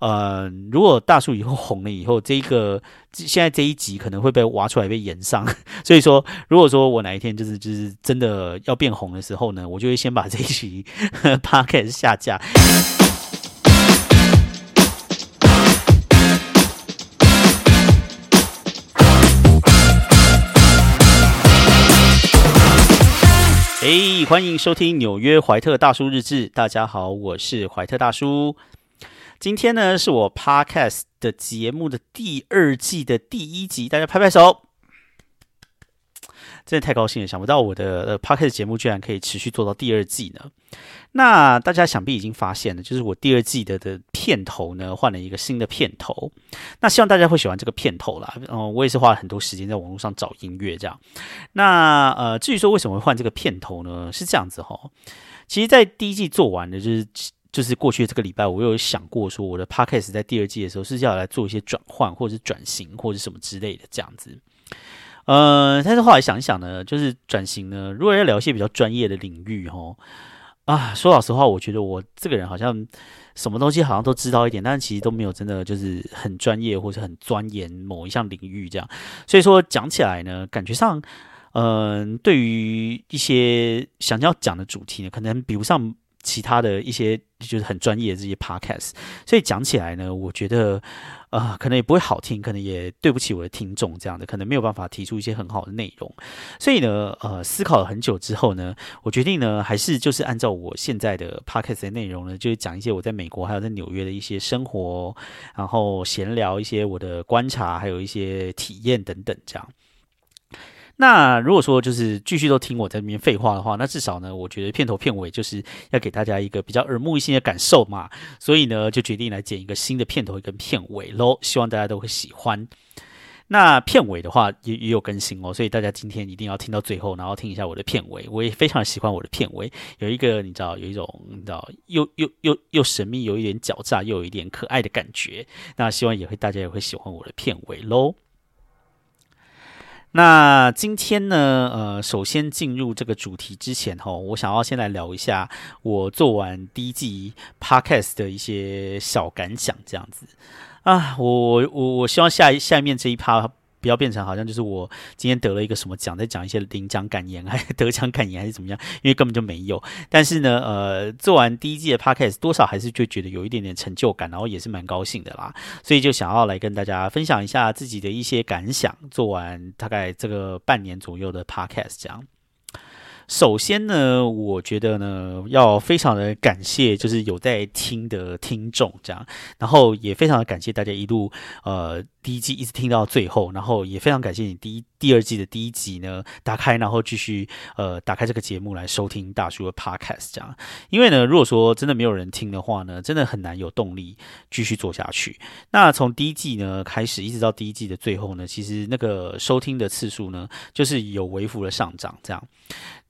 呃，如果大叔以后红了以后，这个现在这一集可能会被挖出来被延上，所以说，如果说我哪一天就是就是真的要变红的时候呢，我就会先把这一集 podcast 下架。哎，欢迎收听纽约怀特大叔日志。大家好，我是怀特大叔。今天呢，是我 podcast 的节目的第二季的第一集，大家拍拍手。真的太高兴了，想不到我的呃 podcast 节目居然可以持续做到第二季呢。那大家想必已经发现了，就是我第二季的的片头呢换了一个新的片头。那希望大家会喜欢这个片头啦。嗯，我也是花了很多时间在网络上找音乐这样。那呃，至于说为什么会换这个片头呢？是这样子哈。其实，在第一季做完的，就是就是过去这个礼拜，我有想过说，我的 podcast 在第二季的时候是要来做一些转换，或者是转型，或者什么之类的这样子。呃，但是后来想一想呢，就是转型呢，如果要聊一些比较专业的领域，哈啊，说老实话，我觉得我这个人好像什么东西好像都知道一点，但是其实都没有真的就是很专业或者很钻研某一项领域这样。所以说讲起来呢，感觉上，嗯，对于一些想要讲的主题呢，可能比不上。其他的一些就是很专业的这些 podcast，所以讲起来呢，我觉得啊，可能也不会好听，可能也对不起我的听众，这样的可能没有办法提出一些很好的内容。所以呢，呃，思考了很久之后呢，我决定呢，还是就是按照我现在的 podcast 的内容呢，就是讲一些我在美国还有在纽约的一些生活，然后闲聊一些我的观察，还有一些体验等等这样。那如果说就是继续都听我在那边废话的话，那至少呢，我觉得片头片尾就是要给大家一个比较耳目一新的感受嘛，所以呢，就决定来剪一个新的片头跟片尾喽，希望大家都会喜欢。那片尾的话也也有更新哦，所以大家今天一定要听到最后，然后听一下我的片尾。我也非常喜欢我的片尾，有一个你知道有一种你知道又又又又神秘，有一点狡诈，又有一点可爱的感觉。那希望也会大家也会喜欢我的片尾喽。那今天呢，呃，首先进入这个主题之前，哈，我想要先来聊一下我做完第一季 podcast 的一些小感想，这样子啊，我我我希望下下面这一趴。要变成好像就是我今天得了一个什么奖，在讲一些领奖感言，还得奖感言还是怎么样？因为根本就没有。但是呢，呃，做完第一季的 podcast，多少还是就觉得有一点点成就感，然后也是蛮高兴的啦。所以就想要来跟大家分享一下自己的一些感想。做完大概这个半年左右的 podcast，这样。首先呢，我觉得呢，要非常的感谢，就是有在听的听众这样，然后也非常的感谢大家一路呃。第一季一直听到最后，然后也非常感谢你第一、第二季的第一集呢，打开然后继续呃打开这个节目来收听大叔的 podcast 这样。因为呢，如果说真的没有人听的话呢，真的很难有动力继续做下去。那从第一季呢开始，一直到第一季的最后呢，其实那个收听的次数呢，就是有微幅的上涨这样。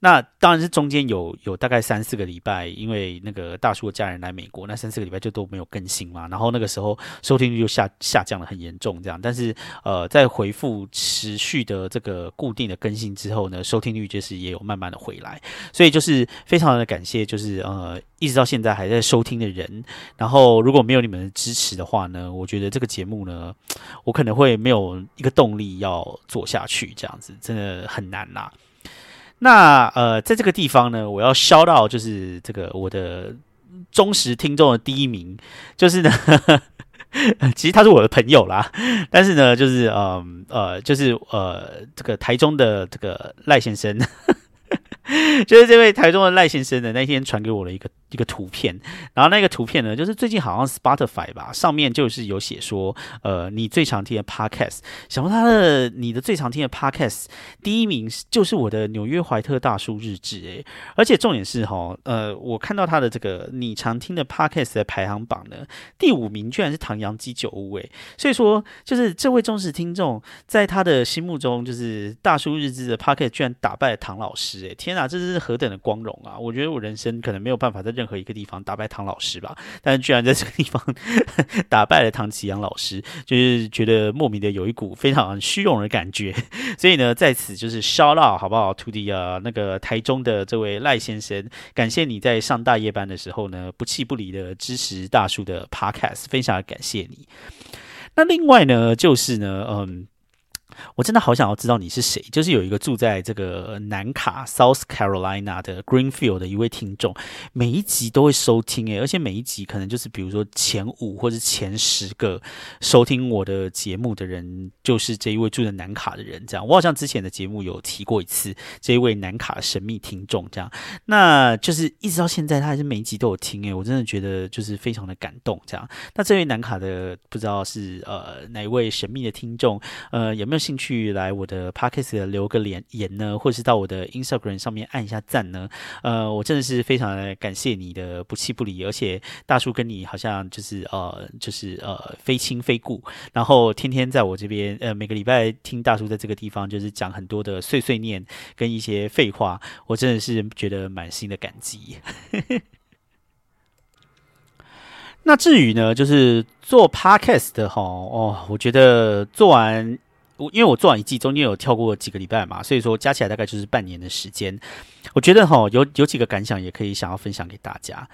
那当然是中间有有大概三四个礼拜，因为那个大叔的家人来美国，那三四个礼拜就都没有更新嘛，然后那个时候收听率就下下降的很严重。这样，但是呃，在回复持续的呃这个固定的更新之后呢，收听率就是也有慢慢的回来，所以就是非常的感谢，就是呃，一直到现在还在收听的人。然后如果没有你们的支持的话呢，我觉得这个节目呢，我可能会没有一个动力要做下去，这样子真的很难啦。那呃，在这个地方呢，我要消到就是这个我的忠实听众的第一名，就是呢。其实他是我的朋友啦，但是呢，就是呃呃，就是呃，这个台中的这个赖先生。就是这位台中的赖先生呢，那天传给我了一个一个图片，然后那个图片呢，就是最近好像 Spotify 吧，上面就是有写说，呃，你最常听的 Podcast，想问他的你的最常听的 Podcast 第一名就是我的纽约怀特大叔日志，诶，而且重点是哈，呃，我看到他的这个你常听的 Podcast 的排行榜呢，第五名居然是唐扬鸡酒屋，诶，所以说就是这位忠实听众在他的心目中，就是大叔日志的 Podcast 居然打败了唐老师，诶，天。那这是何等的光荣啊！我觉得我人生可能没有办法再任何一个地方打败唐老师吧。但是居然在这个地方 打败了唐启阳老师，就是觉得莫名的有一股非常虚荣的感觉。所以呢，在此就是 shout out 好不好徒弟啊那个台中的这位赖先生，感谢你在上大夜班的时候呢，不弃不离的支持大叔的 podcast，非常感谢你。那另外呢，就是呢，嗯。我真的好想要知道你是谁，就是有一个住在这个南卡 （South Carolina） 的 Greenfield 的一位听众，每一集都会收听诶，而且每一集可能就是比如说前五或者前十个收听我的节目的人，就是这一位住在南卡的人。这样，我好像之前的节目有提过一次这一位南卡神秘听众，这样，那就是一直到现在他还是每一集都有听诶，我真的觉得就是非常的感动。这样，那这位南卡的不知道是呃哪一位神秘的听众，呃有没有？兴趣来我的 podcast 留个言言呢，或是到我的 Instagram 上面按一下赞呢？呃，我真的是非常的感谢你的不弃不离，而且大叔跟你好像就是呃，就是呃非亲非故，然后天天在我这边呃每个礼拜听大叔在这个地方就是讲很多的碎碎念跟一些废话，我真的是觉得满心的感激。那至于呢，就是做 podcast 的哈哦，我觉得做完。我因为我做完一季，中间有跳过几个礼拜嘛，所以说加起来大概就是半年的时间。我觉得哈，有有几个感想也可以想要分享给大家。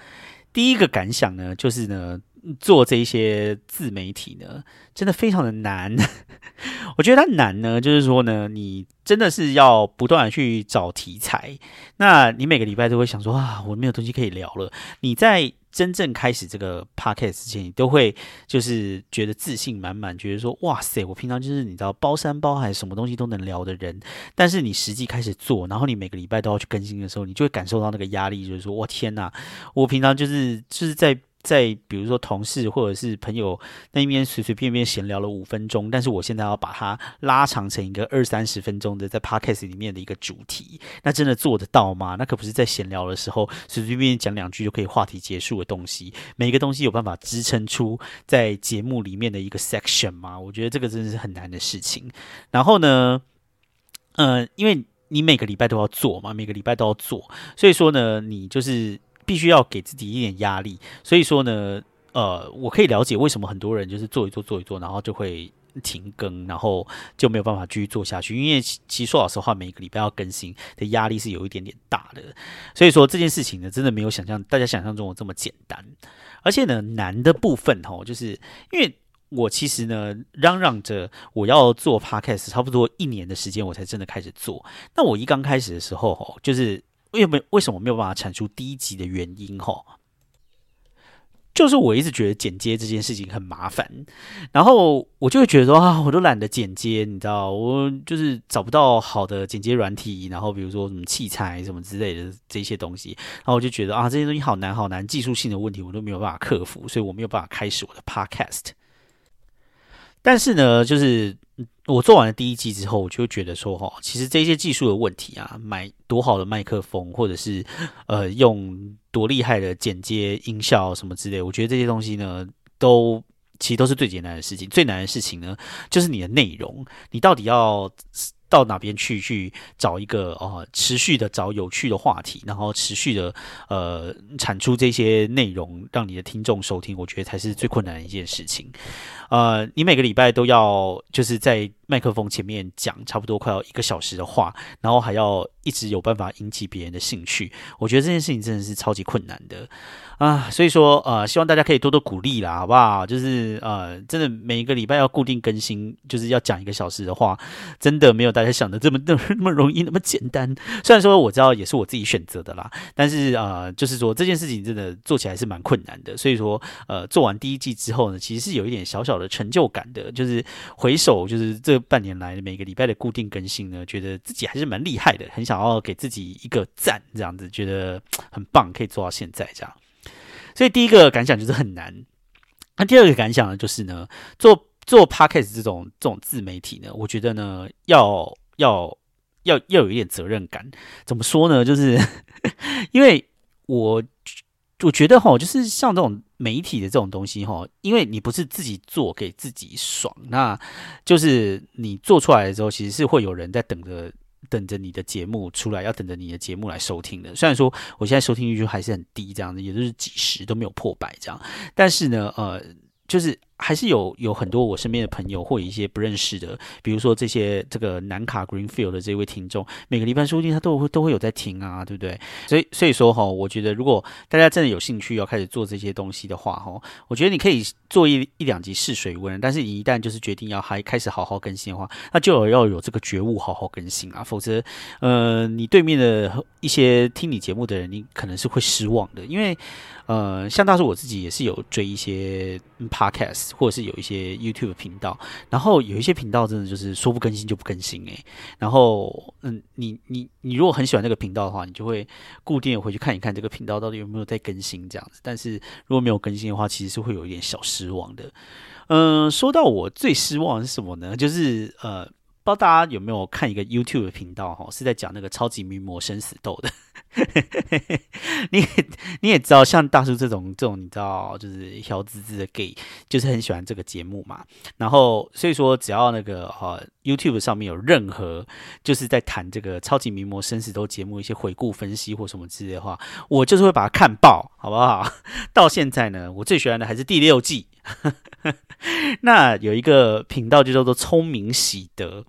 第一个感想呢，就是呢，做这一些自媒体呢，真的非常的难。我觉得它难呢，就是说呢，你真的是要不断的去找题材。那你每个礼拜都会想说啊，我没有东西可以聊了。你在真正开始这个 podcast 之前，你都会就是觉得自信满满，觉得说哇塞，我平常就是你知道包山包海，什么东西都能聊的人。但是你实际开始做，然后你每个礼拜都要去更新的时候，你就会感受到那个压力，就是说我天哪，我平常就是就是在。在比如说同事或者是朋友那一边随随便便闲聊了五分钟，但是我现在要把它拉长成一个二三十分钟的在 podcast 里面的一个主题，那真的做得到吗？那可不是在闲聊的时候随随便便讲两句就可以话题结束的东西。每一个东西有办法支撑出在节目里面的一个 section 吗？我觉得这个真的是很难的事情。然后呢，呃，因为你每个礼拜都要做嘛，每个礼拜都要做，所以说呢，你就是。必须要给自己一点压力，所以说呢，呃，我可以了解为什么很多人就是做一做做一做，然后就会停更，然后就没有办法继续做下去。因为其实说老实话，每个礼拜要更新的压力是有一点点大的，所以说这件事情呢，真的没有想象大家想象中的这么简单。而且呢，难的部分哦，就是因为我其实呢，嚷嚷着我要做 podcast，差不多一年的时间，我才真的开始做。那我一刚开始的时候，哦，就是。为没为什么没有办法产出第一集的原因？哈，就是我一直觉得剪接这件事情很麻烦，然后我就会觉得说啊，我都懒得剪接，你知道，我就是找不到好的剪接软体，然后比如说什么器材什么之类的这些东西，然后我就觉得啊，这些东西好难好难，技术性的问题我都没有办法克服，所以我没有办法开始我的 podcast。但是呢，就是我做完了第一季之后，我就觉得说，哈，其实这些技术的问题啊，买多好的麦克风，或者是呃，用多厉害的剪接音效什么之类，我觉得这些东西呢，都其实都是最简单的事情。最难的事情呢，就是你的内容，你到底要。到哪边去去找一个哦，持续的找有趣的话题，然后持续的呃产出这些内容，让你的听众收听，我觉得才是最困难的一件事情。呃，你每个礼拜都要就是在麦克风前面讲差不多快要一个小时的话，然后还要一直有办法引起别人的兴趣，我觉得这件事情真的是超级困难的。啊，所以说呃，希望大家可以多多鼓励啦，好不好？就是呃，真的每一个礼拜要固定更新，就是要讲一个小时的话，真的没有大家想的这么 那么容易那么简单。虽然说我知道也是我自己选择的啦，但是呃，就是说这件事情真的做起来是蛮困难的。所以说呃，做完第一季之后呢，其实是有一点小小的成就感的，就是回首就是这半年来每个礼拜的固定更新呢，觉得自己还是蛮厉害的，很想要给自己一个赞，这样子觉得很棒，可以做到现在这样。所以第一个感想就是很难，那第二个感想呢，就是呢，做做 podcast 这种这种自媒体呢，我觉得呢，要要要要有一点责任感。怎么说呢？就是 因为我我觉得哈，就是像这种媒体的这种东西哈，因为你不是自己做给自己爽，那就是你做出来的时候，其实是会有人在等着。等着你的节目出来，要等着你的节目来收听的。虽然说我现在收听率就还是很低，这样子，也就是几十都没有破百这样，但是呢，呃，就是。还是有有很多我身边的朋友或一些不认识的，比如说这些这个南卡 Greenfield 的这位听众，每个礼拜说不定他都会都会有在听啊，对不对？所以所以说哈，我觉得如果大家真的有兴趣要开始做这些东西的话哈，我觉得你可以做一一两集试水温，但是你一旦就是决定要还开始好好更新的话，那就要有这个觉悟好好更新啊，否则呃，你对面的一些听你节目的人，你可能是会失望的，因为呃，像大叔我自己也是有追一些 Podcast。或者是有一些 YouTube 频道，然后有一些频道真的就是说不更新就不更新诶。然后嗯，你你你如果很喜欢那个频道的话，你就会固定回去看一看这个频道到底有没有在更新这样子。但是如果没有更新的话，其实是会有一点小失望的。嗯，说到我最失望是什么呢？就是呃。不知道大家有没有看一个 YouTube 频道哈，是在讲那个超级名模生死斗的。你你也知道，像大叔这种这种，你知道，就是小滋滋的 gay，就是很喜欢这个节目嘛。然后所以说，只要那个呃 YouTube 上面有任何就是在谈这个超级名模生死斗节目一些回顾分析或什么之类的话，我就是会把它看爆，好不好？到现在呢，我最喜欢的还是第六季。那有一个频道就叫做聪明喜德。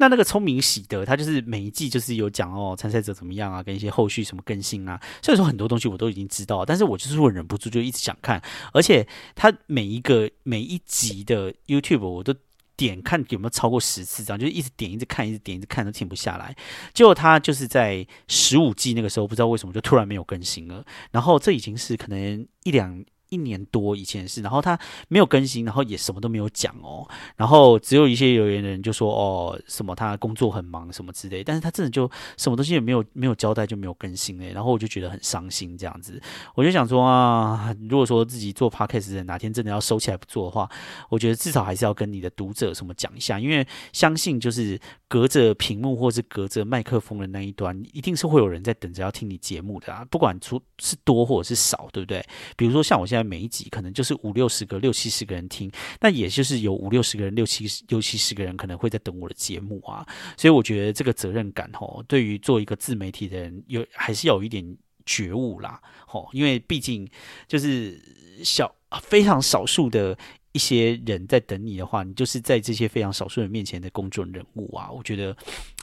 那那个聪明喜德，他就是每一季就是有讲哦，参赛者怎么样啊，跟一些后续什么更新啊。所以说很多东西我都已经知道，但是我就是会忍不住就一直想看，而且他每一个每一集的 YouTube 我都点看有没有超过十次，这样就一直点一直看，一直点一直看都停不下来。结果他就是在十五季那个时候，不知道为什么就突然没有更新了。然后这已经是可能一两。一年多以前的事，然后他没有更新，然后也什么都没有讲哦，然后只有一些留言的人就说哦，什么他工作很忙什么之类，但是他真的就什么东西也没有没有交代就没有更新嘞，然后我就觉得很伤心这样子，我就想说啊，如果说自己做 podcast 的哪天真的要收起来不做的话，我觉得至少还是要跟你的读者什么讲一下，因为相信就是隔着屏幕或是隔着麦克风的那一端，一定是会有人在等着要听你节目的啊，不管出是多或者是少，对不对？比如说像我现在。每一集可能就是五六十个、六七十个人听，那也就是有五六十个人、六七六七十个人可能会在等我的节目啊，所以我觉得这个责任感吼，对于做一个自媒体的人，有还是要有一点觉悟啦，吼，因为毕竟就是小非常少数的一些人在等你的话，你就是在这些非常少数人面前的公众人物啊，我觉得，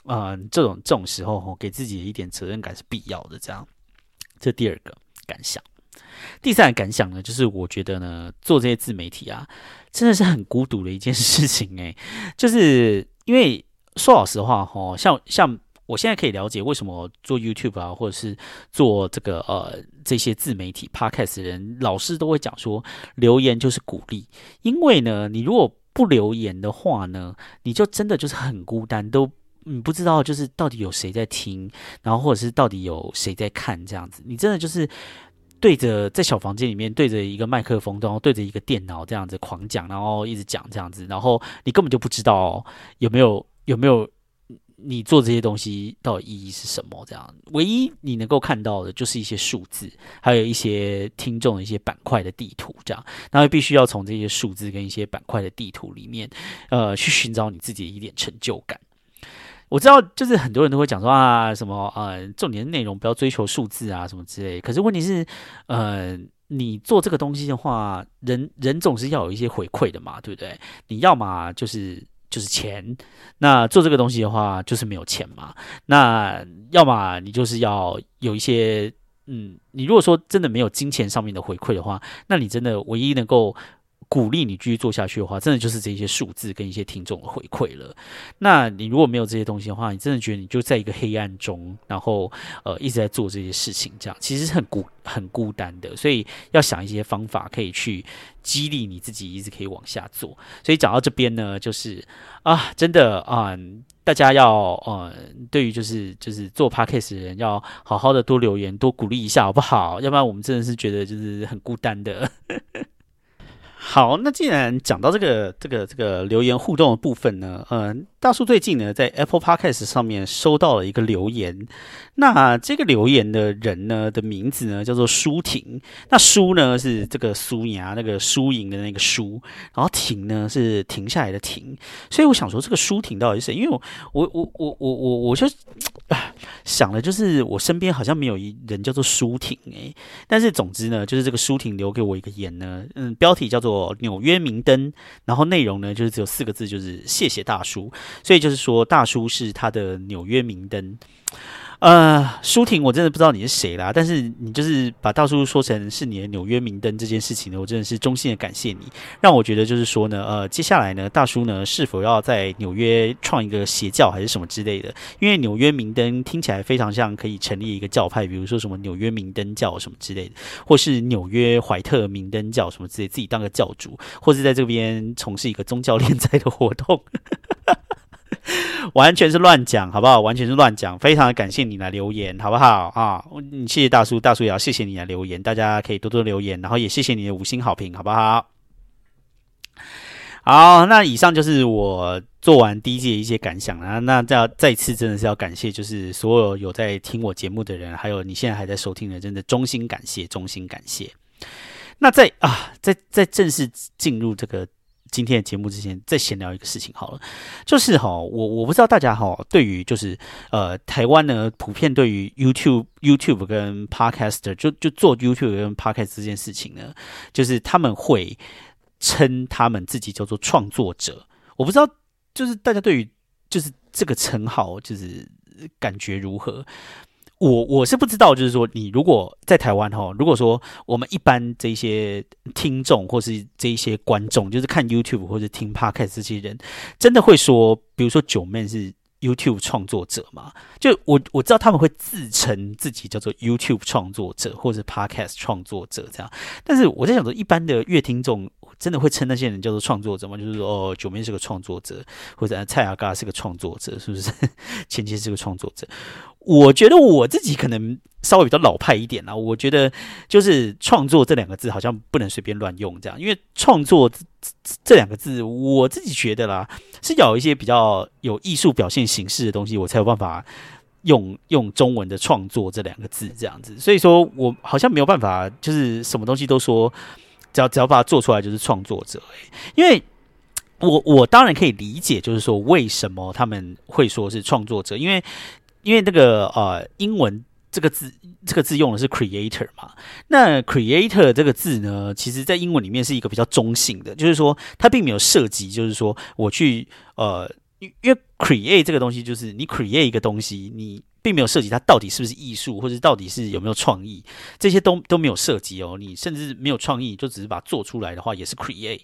嗯，这种这种时候吼，给自己一点责任感是必要的，这样，这第二个感想。第三个感想呢，就是我觉得呢，做这些自媒体啊，真的是很孤独的一件事情诶，就是因为说老实话哈，像像我现在可以了解为什么做 YouTube 啊，或者是做这个呃这些自媒体 Podcast 的人，老师都会讲说留言就是鼓励，因为呢，你如果不留言的话呢，你就真的就是很孤单，都你不知道就是到底有谁在听，然后或者是到底有谁在看这样子，你真的就是。对着在小房间里面对着一个麦克风，然后对着一个电脑这样子狂讲，然后一直讲这样子，然后你根本就不知道有没有有没有你做这些东西到底意义是什么？这样唯一你能够看到的就是一些数字，还有一些听众的一些板块的地图，这样，然后必须要从这些数字跟一些板块的地图里面，呃，去寻找你自己一点成就感。我知道，就是很多人都会讲说啊，什么呃，重点内容不要追求数字啊，什么之类。可是问题是，呃，你做这个东西的话，人人总是要有一些回馈的嘛，对不对？你要么就是就是钱，那做这个东西的话，就是没有钱嘛。那要么你就是要有一些，嗯，你如果说真的没有金钱上面的回馈的话，那你真的唯一能够。鼓励你继续做下去的话，真的就是这些数字跟一些听众的回馈了。那你如果没有这些东西的话，你真的觉得你就在一个黑暗中，然后呃一直在做这些事情，这样其实很孤很孤单的。所以要想一些方法可以去激励你自己，一直可以往下做。所以讲到这边呢，就是啊，真的啊，大家要呃，对于就是就是做 podcast 的人，要好好的多留言，多鼓励一下，好不好？要不然我们真的是觉得就是很孤单的。好，那既然讲到这个这个这个留言互动的部分呢，嗯，大叔最近呢在 Apple Podcast 上面收到了一个留言，那这个留言的人呢的名字呢叫做舒婷，那舒呢是这个苏牙那个输赢的那个输，然后停呢是停下来的停，所以我想说这个舒婷到底是谁？因为我我我我我我我就想了，就是我身边好像没有一人叫做舒婷诶，但是总之呢，就是这个舒婷留给我一个言呢，嗯，标题叫做。纽约明灯，然后内容呢就是只有四个字，就是谢谢大叔。所以就是说，大叔是他的纽约明灯。呃，舒婷，我真的不知道你是谁啦，但是你就是把大叔说成是你的纽约明灯这件事情呢，我真的是衷心的感谢你，让我觉得就是说呢，呃，接下来呢，大叔呢是否要在纽约创一个邪教还是什么之类的？因为纽约明灯听起来非常像可以成立一个教派，比如说什么纽约明灯教什么之类的，或是纽约怀特明灯教什么之类，自己当个教主，或是在这边从事一个宗教敛财的活动。完全是乱讲，好不好？完全是乱讲。非常的感谢你来留言，好不好啊？谢谢大叔，大叔也要谢谢你来留言。大家可以多多留言，然后也谢谢你的五星好评，好不好？好，那以上就是我做完第一季的一些感想啊。那再再次真的是要感谢，就是所有有在听我节目的人，还有你现在还在收听的，真的衷心感谢，衷心感谢。那在啊，在在正式进入这个。今天的节目之前，再闲聊一个事情好了，就是哈，我我不知道大家哈，对于就是呃，台湾呢，普遍对于 YouTube、YouTube 跟 Podcaster，就就做 YouTube 跟 Podcast 这件事情呢，就是他们会称他们自己叫做创作者。我不知道，就是大家对于就是这个称号，就是感觉如何？我我是不知道，就是说，你如果在台湾哈，如果说我们一般这些听众或是这些观众，就是看 YouTube 或者听 Podcast 这些人，真的会说，比如说九妹是 YouTube 创作者吗？就我我知道他们会自称自己叫做 YouTube 创作者或者 Podcast 创作者这样，但是我在想说，一般的乐听众真的会称那些人叫做创作者吗？就是说，哦，九妹是个创作者，或者蔡雅嘎是个创作者，是不是？前期是个创作者。我觉得我自己可能稍微比较老派一点啦。我觉得就是创作这两个字好像不能随便乱用，这样，因为创作这两个字，我自己觉得啦，是有一些比较有艺术表现形式的东西，我才有办法用用中文的创作这两个字这样子。所以说我好像没有办法，就是什么东西都说，只要只要把它做出来就是创作者。因为我我当然可以理解，就是说为什么他们会说是创作者，因为。因为那个呃，英文这个字，这个字用的是 creator 嘛。那 creator 这个字呢，其实在英文里面是一个比较中性的，就是说它并没有涉及，就是说我去呃，因为 create 这个东西，就是你 create 一个东西，你并没有涉及它到底是不是艺术，或者到底是有没有创意，这些都都没有涉及哦。你甚至没有创意，就只是把它做出来的话，也是 create。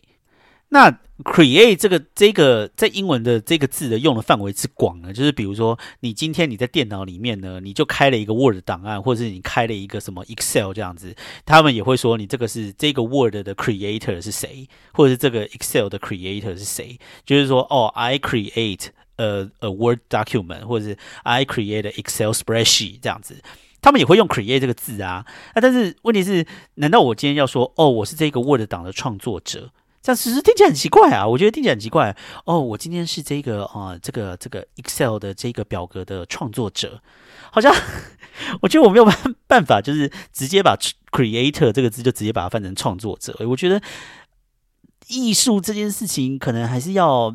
那 create 这个这个在英文的这个字的用的范围之广呢，就是比如说你今天你在电脑里面呢，你就开了一个 Word 档案，或者是你开了一个什么 Excel 这样子，他们也会说你这个是这个 Word 的 creator 是谁，或者是这个 Excel 的 creator 是谁，就是说哦，I create 呃 a Word document，或者是 I create Excel spreadsheet 这样子，他们也会用 create 这个字啊。啊，但是问题是，难道我今天要说哦，我是这个 Word 档的创作者？这样其实听起来很奇怪啊！我觉得听起来很奇怪哦。我今天是这个啊，这个这个 Excel 的这个表格的创作者，好像 我觉得我没有办办法，就是直接把 Creator 这个字就直接把它翻成创作者。我觉得艺术这件事情可能还是要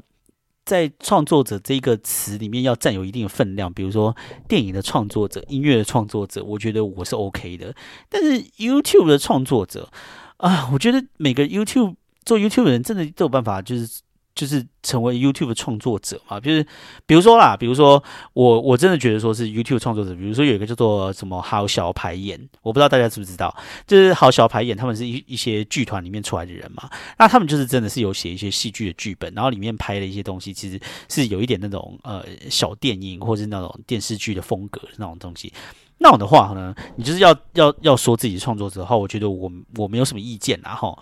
在创作者这个词里面要占有一定的分量。比如说电影的创作者、音乐的创作者，我觉得我是 OK 的。但是 YouTube 的创作者啊，我觉得每个 YouTube 做 YouTube 的人真的都有办法，就是就是成为 YouTube 创作者嘛？就是比如说啦，比如说我我真的觉得说是 YouTube 创作者，比如说有一个叫做什么好小排演，我不知道大家知不知道，就是好小排演，他们是一一些剧团里面出来的人嘛。那他们就是真的是有写一些戏剧的剧本，然后里面拍的一些东西，其实是有一点那种呃小电影或者是那种电视剧的风格那种东西。那种的话呢，你就是要要要说自己创作者的话，我觉得我我没有什么意见啊哈。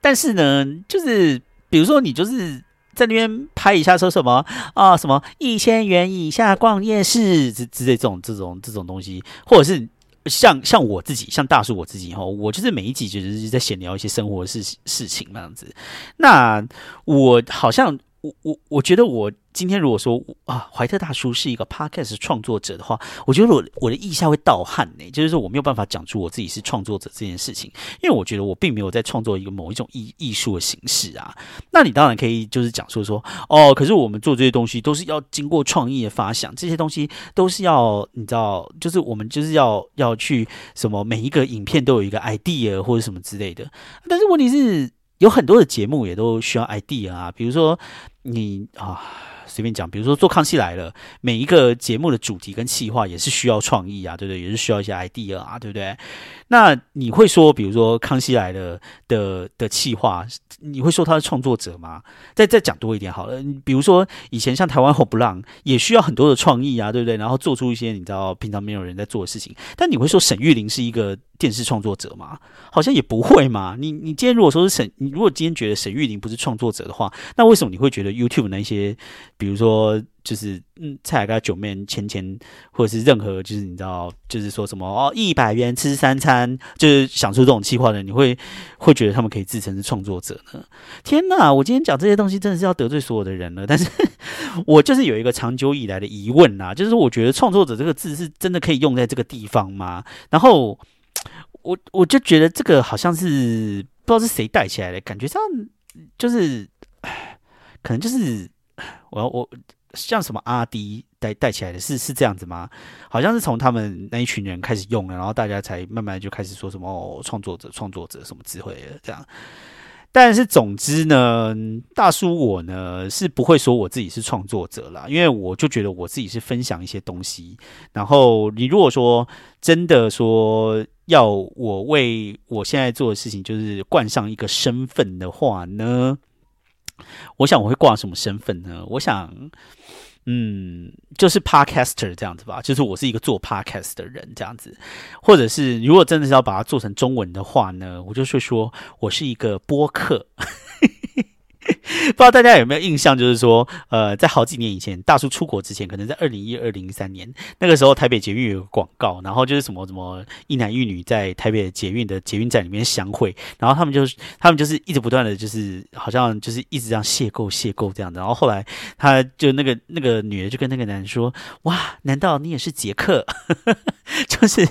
但是呢，就是比如说你就是在那边拍一下说什么啊，什么一千元以下逛夜市之之类这种这种这种东西，或者是像像我自己，像大叔我自己哈，我就是每一集就是在闲聊一些生活事事情那样子。那我好像。我我我觉得我今天如果说啊，怀特大叔是一个 podcast 创作者的话，我觉得我我的意下会盗汗呢，就是说我没有办法讲出我自己是创作者这件事情，因为我觉得我并没有在创作一个某一种艺艺术的形式啊。那你当然可以就是讲说说哦，可是我们做这些东西都是要经过创意的发想，这些东西都是要你知道，就是我们就是要要去什么每一个影片都有一个 idea 或者什么之类的，但是问题是。有很多的节目也都需要 ID 啊，比如说你啊，随便讲，比如说做康熙来了，每一个节目的主题跟企划也是需要创意啊，对不对？也是需要一些 idea 啊，对不对？那你会说，比如说康熙来了的的企划，你会说他是创作者吗？再再讲多一点好了，比如说以前像台湾红不让，也需要很多的创意啊，对不对？然后做出一些你知道平常没有人在做的事情，但你会说沈玉玲是一个？电视创作者吗，好像也不会嘛。你你今天如果说是沈，你如果今天觉得沈玉玲不是创作者的话，那为什么你会觉得 YouTube 那些，比比如说就是嗯蔡雅九面钱钱，或者是任何就是你知道，就是说什么哦一百元吃三餐，就是想出这种气话的，你会会觉得他们可以自称是创作者呢？天哪！我今天讲这些东西真的是要得罪所有的人了。但是 我就是有一个长久以来的疑问呐，就是我觉得创作者这个字是真的可以用在这个地方吗？然后。我我就觉得这个好像是不知道是谁带起来的，感觉上就是，可能就是我我像什么阿迪带带起来的，是是这样子吗？好像是从他们那一群人开始用了，然后大家才慢慢就开始说什么哦，创作者创作者什么智慧的这样。但是总之呢，大叔我呢是不会说我自己是创作者啦，因为我就觉得我自己是分享一些东西。然后你如果说真的说要我为我现在做的事情就是冠上一个身份的话呢，我想我会挂什么身份呢？我想。嗯，就是 podcaster 这样子吧，就是我是一个做 podcast 的人这样子，或者是如果真的是要把它做成中文的话呢，我就会说我是一个播客。不知道大家有没有印象，就是说，呃，在好几年以前，大叔出国之前，可能在二零一二零一三年那个时候，台北捷运有个广告，然后就是什么什么一男一女在台北捷运的捷运站里面相会，然后他们就他们就是一直不断的就是好像就是一直这样邂逅邂逅这样的，然后后来他就那个那个女的就跟那个男人说：“哇，难道你也是杰克？就是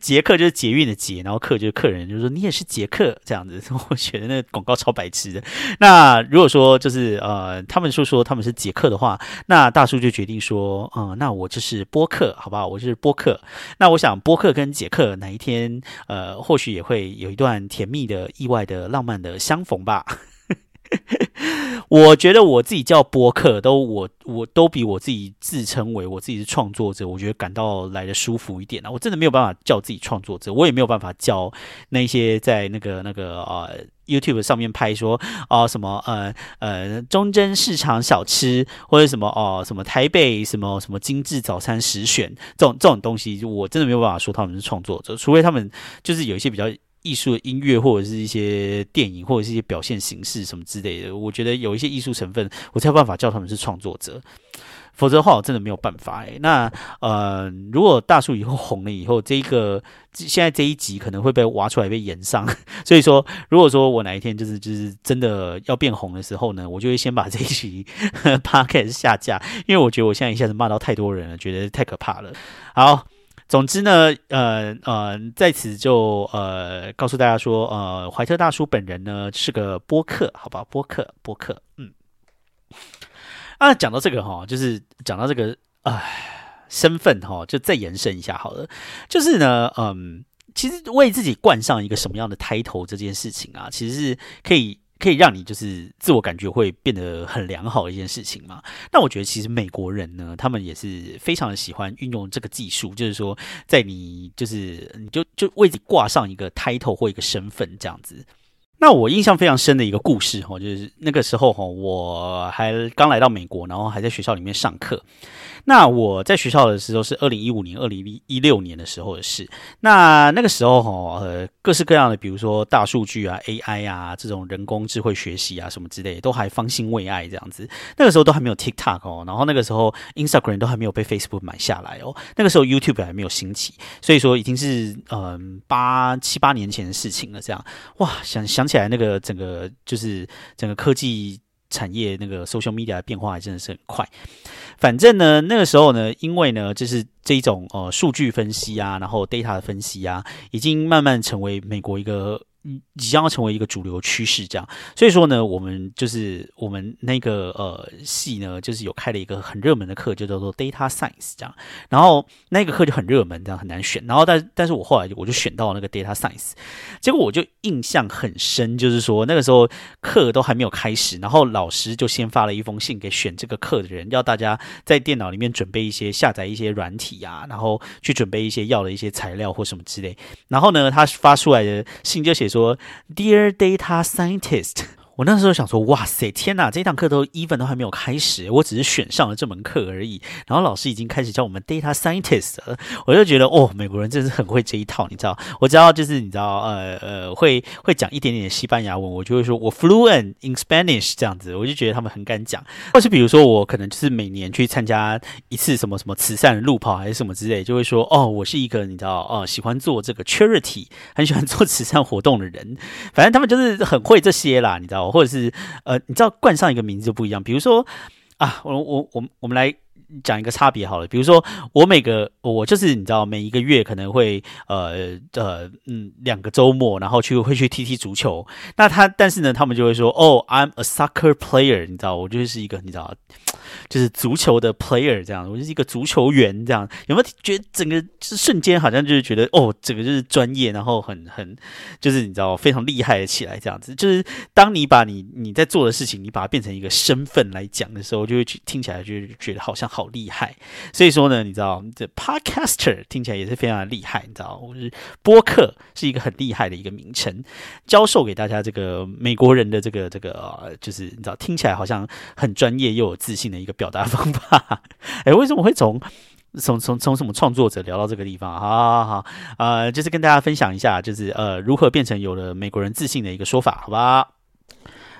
杰克就是捷运的捷，然后客就是客人，就是说你也是杰克这样子。我觉得那广告超白痴的。那那如果说就是呃，他们说说他们是杰克的话，那大叔就决定说，嗯，那我就是播客，好不好？我就是播客。那我想播客跟杰克哪一天，呃，或许也会有一段甜蜜的、意外的、浪漫的相逢吧。我觉得我自己叫播客，都我我都比我自己自称为我自己是创作者，我觉得感到来的舒服一点啊。我真的没有办法叫自己创作者，我也没有办法叫那些在那个那个呃 YouTube 上面拍说哦什么呃呃中贞市场小吃或者什么哦什么台北什么什么精致早餐十选这种这种东西，我真的没有办法说他们是创作者，除非他们就是有一些比较。艺术的音乐，或者是一些电影，或者是一些表现形式什么之类的，我觉得有一些艺术成分，我才有办法叫他们是创作者。否则的话，我真的没有办法诶。那呃，如果大树以后红了以后，这一个现在这一集可能会被挖出来被延上。所以说，如果说我哪一天就是就是真的要变红的时候呢，我就会先把这一集 podcast 下架，因为我觉得我现在一下子骂到太多人了，觉得太可怕了。好。总之呢，呃呃，在此就呃告诉大家说，呃，怀特大叔本人呢是个播客，好吧，播客播客，嗯，啊，讲到这个哈，就是讲到这个唉身份哈，就再延伸一下好了，就是呢，嗯，其实为自己冠上一个什么样的 title 这件事情啊，其实是可以。可以让你就是自我感觉会变得很良好的一件事情嘛？那我觉得其实美国人呢，他们也是非常的喜欢运用这个技术，就是说在你就是你就就为自己挂上一个 title 或一个身份这样子。那我印象非常深的一个故事哈，就是那个时候哈，我还刚来到美国，然后还在学校里面上课。那我在学校的时候是二零一五年、二零一六年的时候的事。那那个时候哈，呃，各式各样的，比如说大数据啊、AI 啊这种人工智慧学习啊什么之类，都还方兴未艾这样子。那个时候都还没有 TikTok 哦，然后那个时候 Instagram 都还没有被 Facebook 买下来哦。那个时候 YouTube 还没有兴起，所以说已经是嗯八七八年前的事情了。这样哇，想想起来那个整个就是整个科技。产业那个 social media 的变化真的是很快，反正呢，那个时候呢，因为呢，就是这一种呃数据分析啊，然后 data 的分析啊，已经慢慢成为美国一个。即将要成为一个主流趋势，这样，所以说呢，我们就是我们那个呃系呢，就是有开了一个很热门的课，就叫做 Data Science 这样，然后那个课就很热门，这样很难选，然后但但是我后来我就选到那个 Data Science，结果我就印象很深，就是说那个时候课都还没有开始，然后老师就先发了一封信给选这个课的人，要大家在电脑里面准备一些下载一些软体啊，然后去准备一些要的一些材料或什么之类，然后呢，他发出来的信就写。说，Dear Data Scientist。我那时候想说，哇塞，天哪！这堂课都 even 都还没有开始，我只是选上了这门课而已。然后老师已经开始教我们 data scientist 了，我就觉得，哦，美国人真是很会这一套，你知道？我知道就是你知道，呃呃，会会讲一点点西班牙文，我就会说我 fluent in Spanish 这样子，我就觉得他们很敢讲。或是比如说，我可能就是每年去参加一次什么什么慈善路跑还是什么之类，就会说，哦，我是一个你知道，哦，喜欢做这个 charity，很喜欢做慈善活动的人。反正他们就是很会这些啦，你知道。或者是呃，你知道冠上一个名字就不一样。比如说啊，我我我我们来讲一个差别好了。比如说我每个我就是你知道每一个月可能会呃呃嗯两个周末，然后去 会去踢踢足球。那他但是呢，他们就会说哦，I'm a soccer player，你知道，我就是一个你知道。就是足球的 player 这样，我就是一个足球员这样，有没有觉得整个瞬间好像就是觉得哦，整个就是专业，然后很很就是你知道非常厉害的起来这样子。就是当你把你你在做的事情，你把它变成一个身份来讲的时候，就会去听起来就觉得好像好厉害。所以说呢，你知道这 podcaster 听起来也是非常的厉害，你知道，我是播客是一个很厉害的一个名称，教授给大家这个美国人的这个这个就是你知道听起来好像很专业又有自信的。一个表达方法，哎，为什么会从从从从什么创作者聊到这个地方？好好好，呃，就是跟大家分享一下，就是呃，如何变成有了美国人自信的一个说法，好吧？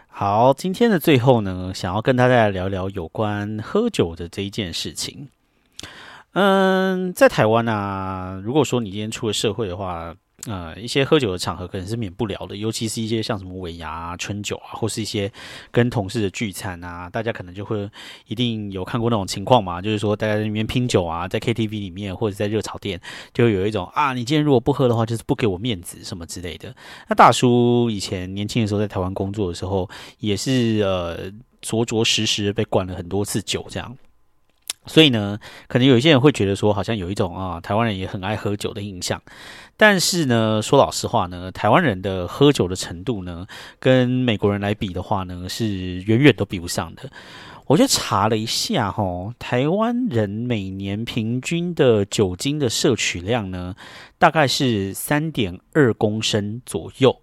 好，今天的最后呢，想要跟大家聊聊有关喝酒的这一件事情。嗯，在台湾啊，如果说你今天出了社会的话。呃，一些喝酒的场合可能是免不了的，尤其是一些像什么尾牙、春酒啊，或是一些跟同事的聚餐啊，大家可能就会一定有看过那种情况嘛，就是说大家在里面拼酒啊，在 KTV 里面或者在热炒店，就有一种啊，你今天如果不喝的话，就是不给我面子什么之类的。那大叔以前年轻的时候在台湾工作的时候，也是呃着着实实被灌了很多次酒这样。所以呢，可能有一些人会觉得说，好像有一种啊，台湾人也很爱喝酒的印象。但是呢，说老实话呢，台湾人的喝酒的程度呢，跟美国人来比的话呢，是远远都比不上的。我就查了一下哈，台湾人每年平均的酒精的摄取量呢，大概是三点二公升左右。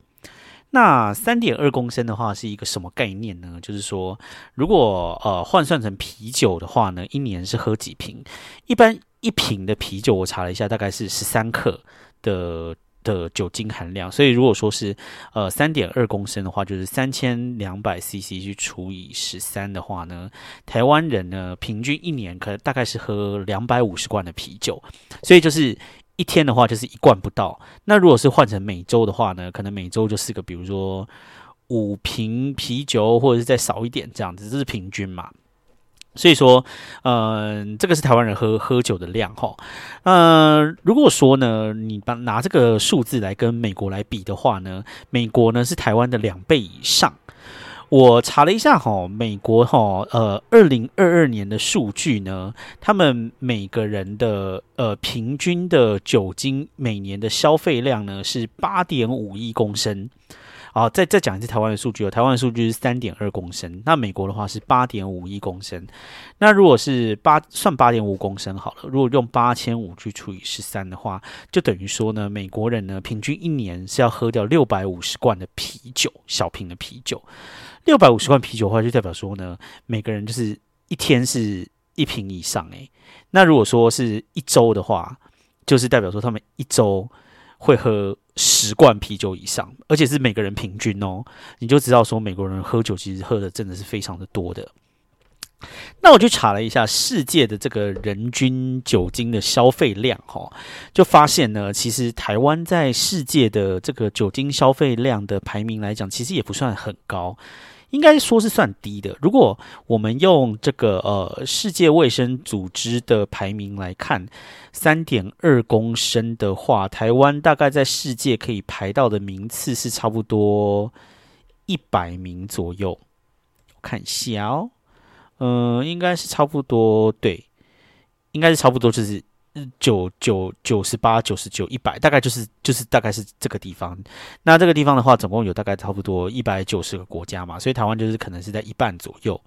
那三点二公升的话是一个什么概念呢？就是说，如果呃换算成啤酒的话呢，一年是喝几瓶？一般一瓶的啤酒，我查了一下，大概是十三克的的酒精含量。所以如果说是呃三点二公升的话，就是三千两百 CC 去除以十三的话呢，台湾人呢平均一年可大概是喝两百五十罐的啤酒。所以就是。一天的话就是一罐不到，那如果是换成每周的话呢，可能每周就是个比如说五瓶啤酒，或者是再少一点这样子，这是平均嘛。所以说，嗯，这个是台湾人喝喝酒的量哈。呃，如果说呢，你把拿这个数字来跟美国来比的话呢，美国呢是台湾的两倍以上。我查了一下哈，美国哈，呃，二零二二年的数据呢，他们每个人的呃平均的酒精每年的消费量呢是八点五亿公升。好，再再讲一次台湾的数据哦。台湾的数据是三点二公升，那美国的话是八点五一公升。那如果是八算八点五公升好了，如果用八千五去除以十三的话，就等于说呢，美国人呢平均一年是要喝掉六百五十罐的啤酒，小瓶的啤酒。六百五十罐啤酒的话，就代表说呢，每个人就是一天是一瓶以上诶。那如果说是一周的话，就是代表说他们一周会喝十罐啤酒以上，而且是每个人平均哦，你就知道说美国人喝酒其实喝的真的是非常的多的。那我去查了一下世界的这个人均酒精的消费量，哈，就发现呢，其实台湾在世界的这个酒精消费量的排名来讲，其实也不算很高。应该说是算低的。如果我们用这个呃世界卫生组织的排名来看，三点二公升的话，台湾大概在世界可以排到的名次是差不多一百名左右。我看一下哦，嗯，应该是差不多，对，应该是差不多，就是。九九九十八九十九一百，大概就是就是大概是这个地方。那这个地方的话，总共有大概差不多一百九十个国家嘛，所以台湾就是可能是在一半左右。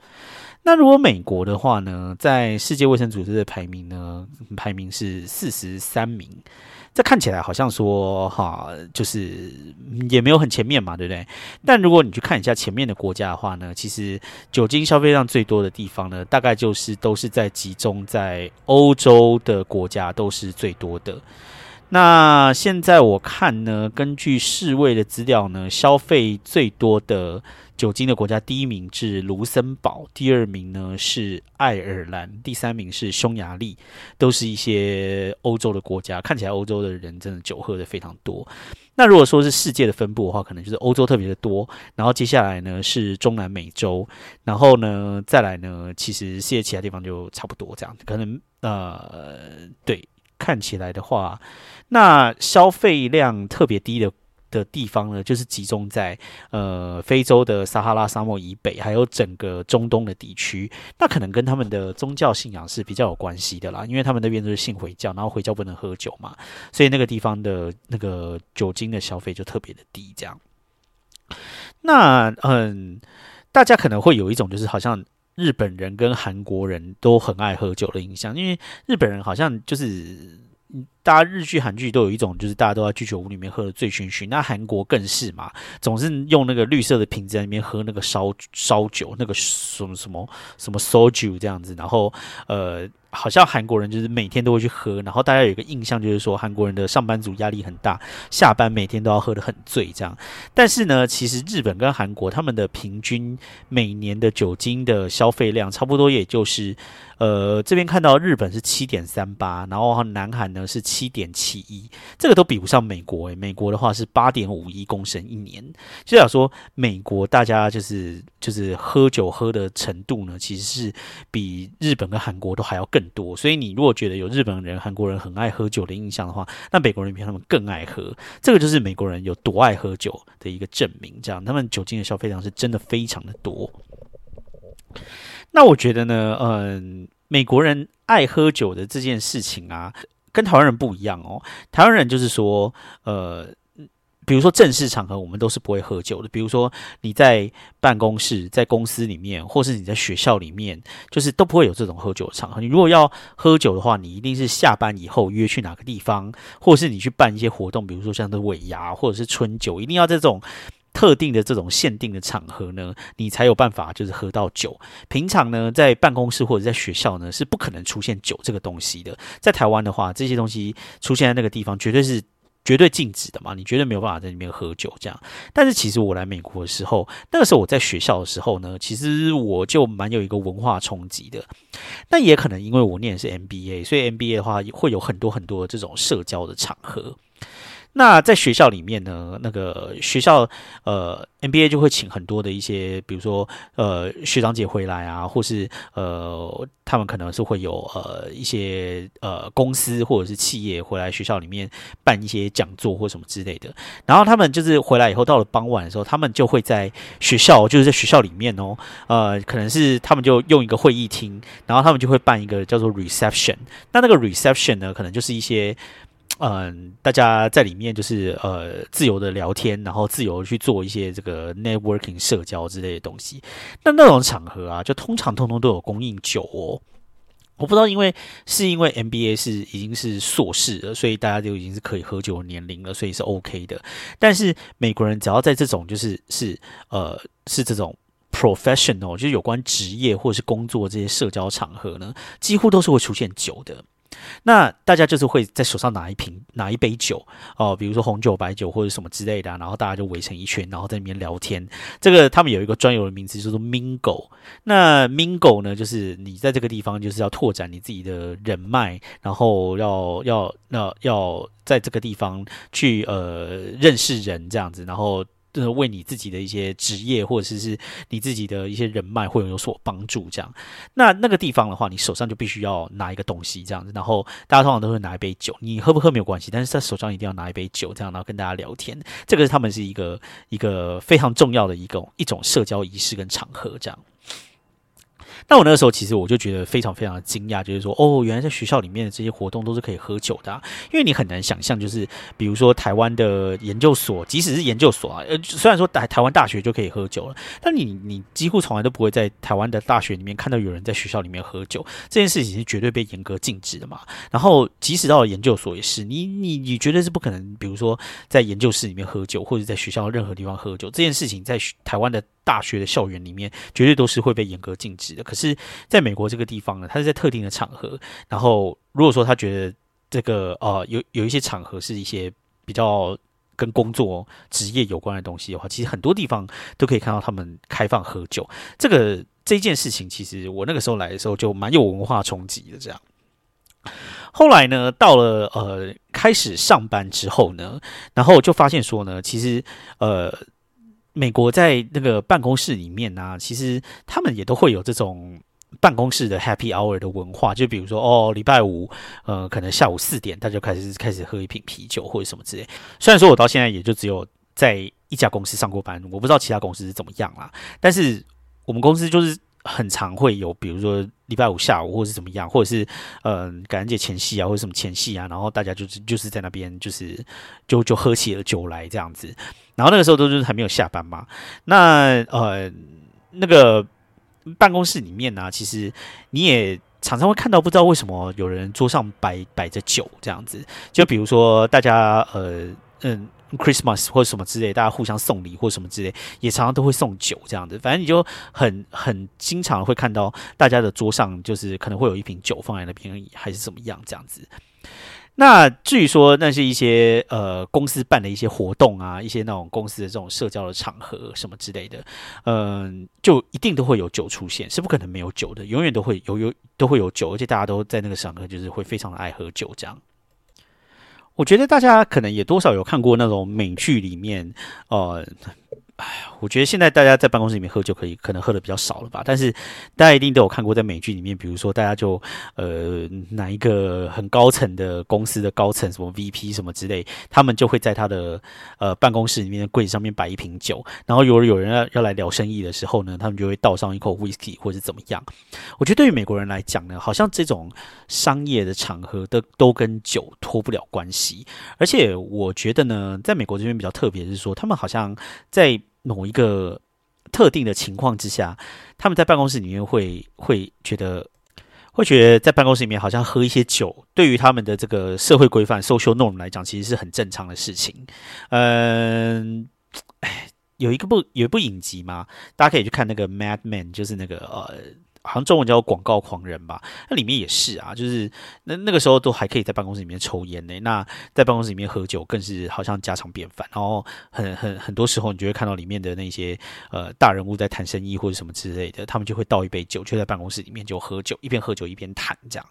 那如果美国的话呢，在世界卫生组织的排名呢，排名是四十三名。这看起来好像说哈，就是也没有很前面嘛，对不对？但如果你去看一下前面的国家的话呢，其实酒精消费量最多的地方呢，大概就是都是在集中在欧洲的国家，都是最多的。那现在我看呢，根据世卫的资料呢，消费最多的。酒精的国家，第一名是卢森堡，第二名呢是爱尔兰，第三名是匈牙利，都是一些欧洲的国家。看起来欧洲的人真的酒喝的非常多。那如果说是世界的分布的话，可能就是欧洲特别的多，然后接下来呢是中南美洲，然后呢再来呢，其实世界其他地方就差不多这样。可能呃，对，看起来的话，那消费量特别低的。的地方呢，就是集中在呃非洲的撒哈拉沙漠以北，还有整个中东的地区。那可能跟他们的宗教信仰是比较有关系的啦，因为他们那边都是信回教，然后回教不能喝酒嘛，所以那个地方的那个酒精的消费就特别的低。这样，那嗯，大家可能会有一种就是好像日本人跟韩国人都很爱喝酒的印象，因为日本人好像就是。大家日剧、韩剧都有一种，就是大家都在居酒屋里面喝的醉醺醺。那韩国更是嘛，总是用那个绿色的瓶子在里面喝那个烧烧酒，那个什么什么什么 soju 这样子，然后呃。好像韩国人就是每天都会去喝，然后大家有一个印象就是说韩国人的上班族压力很大，下班每天都要喝得很醉这样。但是呢，其实日本跟韩国他们的平均每年的酒精的消费量差不多，也就是呃这边看到日本是七点三八，然后南韩呢是七点七一，这个都比不上美国诶。美国的话是八点五一公升一年，就想说美国大家就是就是喝酒喝的程度呢，其实是比日本跟韩国都还要更。多，所以你如果觉得有日本人、韩国人很爱喝酒的印象的话，那美国人比他们更爱喝。这个就是美国人有多爱喝酒的一个证明。这样，他们酒精的消费量是真的非常的多。那我觉得呢，嗯，美国人爱喝酒的这件事情啊，跟台湾人不一样哦。台湾人就是说，呃。比如说正式场合，我们都是不会喝酒的。比如说你在办公室、在公司里面，或是你在学校里面，就是都不会有这种喝酒的场合。你如果要喝酒的话，你一定是下班以后约去哪个地方，或是你去办一些活动，比如说像是尾牙或者是春酒，一定要在这种特定的这种限定的场合呢，你才有办法就是喝到酒。平常呢，在办公室或者在学校呢，是不可能出现酒这个东西的。在台湾的话，这些东西出现在那个地方，绝对是。绝对禁止的嘛，你绝对没有办法在里面喝酒这样。但是其实我来美国的时候，那个时候我在学校的时候呢，其实我就蛮有一个文化冲击的。那也可能因为我念的是 MBA，所以 MBA 的话会有很多很多这种社交的场合。那在学校里面呢，那个学校呃，NBA 就会请很多的一些，比如说呃学长姐回来啊，或是呃他们可能是会有呃一些呃公司或者是企业回来学校里面办一些讲座或什么之类的。然后他们就是回来以后，到了傍晚的时候，他们就会在学校，就是在学校里面哦，呃，可能是他们就用一个会议厅，然后他们就会办一个叫做 reception。那那个 reception 呢，可能就是一些。嗯，大家在里面就是呃自由的聊天，然后自由去做一些这个 networking 社交之类的东西。那那种场合啊，就通常通通都有供应酒哦。我不知道，因为是因为 MBA 是已经是硕士了，所以大家就已经是可以喝酒的年龄了，所以是 OK 的。但是美国人只要在这种就是是呃是这种 professional，就是有关职业或者是工作这些社交场合呢，几乎都是会出现酒的。那大家就是会在手上拿一瓶拿一杯酒哦，比如说红酒、白酒或者什么之类的，然后大家就围成一圈，然后在里面聊天。这个他们有一个专有的名词，叫做 mingle。那 mingle 呢，就是你在这个地方就是要拓展你自己的人脉，然后要要要要在这个地方去呃认识人这样子，然后。呃，为你自己的一些职业，或者是是你自己的一些人脉，会有所帮助。这样，那那个地方的话，你手上就必须要拿一个东西，这样子。然后大家通常都会拿一杯酒，你喝不喝没有关系，但是在手上一定要拿一杯酒，这样然后跟大家聊天。这个是他们是一个一个非常重要的一个一种社交仪式跟场合，这样。那我那个时候其实我就觉得非常非常的惊讶，就是说哦，原来在学校里面的这些活动都是可以喝酒的，因为你很难想象，就是比如说台湾的研究所，即使是研究所啊，呃，虽然说台台湾大学就可以喝酒了，但你你几乎从来都不会在台湾的大学里面看到有人在学校里面喝酒，这件事情是绝对被严格禁止的嘛。然后即使到了研究所也是，你你你绝对是不可能，比如说在研究室里面喝酒，或者在学校任何地方喝酒，这件事情在台湾的。大学的校园里面，绝对都是会被严格禁止的。可是，在美国这个地方呢，它是在特定的场合。然后，如果说他觉得这个呃有有一些场合是一些比较跟工作职业有关的东西的话，其实很多地方都可以看到他们开放喝酒。这个这件事情，其实我那个时候来的时候就蛮有文化冲击的。这样，后来呢，到了呃开始上班之后呢，然后就发现说呢，其实呃。美国在那个办公室里面呢，其实他们也都会有这种办公室的 Happy Hour 的文化，就比如说哦，礼拜五，呃，可能下午四点，他就开始开始喝一瓶啤酒或者什么之类。虽然说我到现在也就只有在一家公司上过班，我不知道其他公司是怎么样啦，但是我们公司就是。很常会有，比如说礼拜五下午，或是怎么样，或者是嗯感恩节前夕啊，或者什么前夕啊，然后大家就是就是在那边就是就就喝起了酒来这样子，然后那个时候都是还没有下班嘛，那呃那个办公室里面呢，其实你也常常会看到，不知道为什么有人桌上摆摆着酒这样子，就比如说大家呃嗯。Christmas 或者什么之类，大家互相送礼或什么之类，也常常都会送酒这样子。反正你就很很经常会看到大家的桌上，就是可能会有一瓶酒放在那边，还是怎么样这样子。那至于说那是一些呃公司办的一些活动啊，一些那种公司的这种社交的场合什么之类的，嗯，就一定都会有酒出现，是不可能没有酒的，永远都会有有都会有酒，而且大家都在那个场合就是会非常的爱喝酒这样。我觉得大家可能也多少有看过那种美剧里面，呃。哎，我觉得现在大家在办公室里面喝酒可以，可能喝的比较少了吧。但是大家一定都有看过，在美剧里面，比如说大家就呃哪一个很高层的公司的高层，什么 VP 什么之类，他们就会在他的呃办公室里面的柜子上面摆一瓶酒，然后有有人要要来聊生意的时候呢，他们就会倒上一口 whisky 或者怎么样。我觉得对于美国人来讲呢，好像这种商业的场合都都跟酒脱不了关系。而且我觉得呢，在美国这边比较特别的是说，他们好像在某一个特定的情况之下，他们在办公室里面会会觉得，会觉得在办公室里面好像喝一些酒，对于他们的这个社会规范 social norm 来讲，其实是很正常的事情。嗯，哎，有一个部有一部影集嘛，大家可以去看那个 Mad Men，就是那个呃。好像中文叫广告狂人吧，那里面也是啊，就是那那个时候都还可以在办公室里面抽烟呢，那在办公室里面喝酒更是好像家常便饭。然后很很很多时候，你就会看到里面的那些呃大人物在谈生意或者什么之类的，他们就会倒一杯酒，就在办公室里面就喝酒，一边喝酒一边谈这样。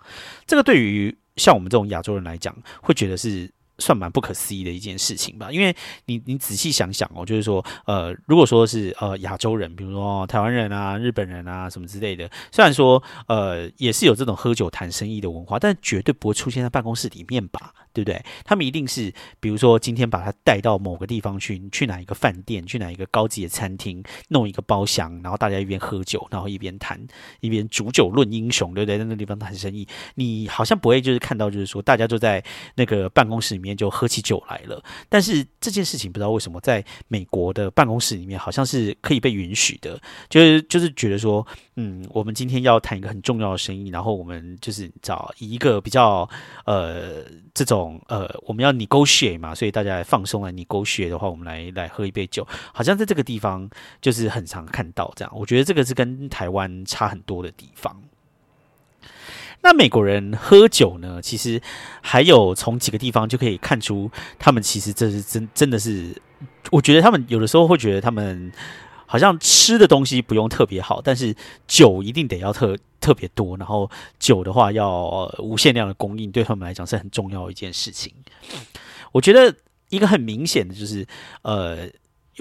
这个对于像我们这种亚洲人来讲，会觉得是。算蛮不可思议的一件事情吧，因为你你仔细想想哦，就是说，呃，如果说是呃亚洲人，比如说台湾人啊、日本人啊什么之类的，虽然说呃也是有这种喝酒谈生意的文化，但绝对不会出现在办公室里面吧。对不对？他们一定是，比如说今天把他带到某个地方去，去哪一个饭店，去哪一个高级的餐厅，弄一个包厢，然后大家一边喝酒，然后一边谈，一边煮酒论英雄，对不对？在那地方谈生意，你好像不会就是看到，就是说大家就在那个办公室里面。就喝起酒来了。但是这件事情不知道为什么在美国的办公室里面好像是可以被允许的，就是就是觉得说，嗯，我们今天要谈一个很重要的生意，然后我们就是找一个比较呃这种呃我们要 negotiate 嘛，所以大家来放松来 negotiate 的话，我们来来喝一杯酒，好像在这个地方就是很常看到这样。我觉得这个是跟台湾差很多的地方。那美国人喝酒呢？其实还有从几个地方就可以看出，他们其实这是真真的是，我觉得他们有的时候会觉得他们好像吃的东西不用特别好，但是酒一定得要特特别多，然后酒的话要无限量的供应，对他们来讲是很重要的一件事情。我觉得一个很明显的就是，呃。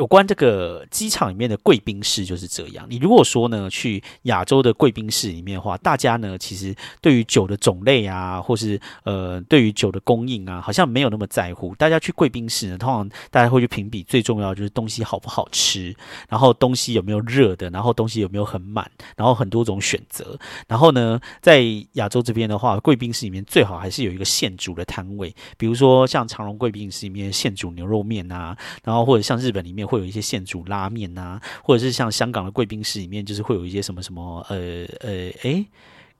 有关这个机场里面的贵宾室就是这样。你如果说呢，去亚洲的贵宾室里面的话，大家呢其实对于酒的种类啊，或是呃对于酒的供应啊，好像没有那么在乎。大家去贵宾室呢，通常大家会去评比最重要就是东西好不好吃，然后东西有没有热的，然后东西有没有很满，然后很多种选择。然后呢，在亚洲这边的话，贵宾室里面最好还是有一个现煮的摊位，比如说像长荣贵宾室里面现煮牛肉面啊，然后或者像日本里面。会有一些现煮拉面呐，或者是像香港的贵宾室里面，就是会有一些什么什么呃呃诶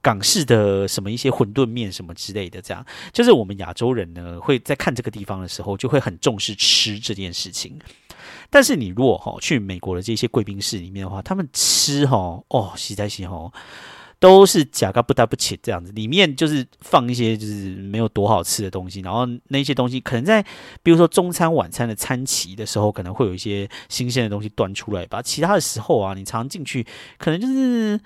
港式的什么一些馄饨面什么之类的，这样就是我们亚洲人呢会在看这个地方的时候，就会很重视吃这件事情。但是你如果哈去美国的这些贵宾室里面的话，他们吃哈哦实在是哈。都是假个不搭不起这样子，里面就是放一些就是没有多好吃的东西，然后那些东西可能在比如说中餐晚餐的餐期的时候，可能会有一些新鲜的东西端出来吧。其他的时候啊，你常进去可能就是。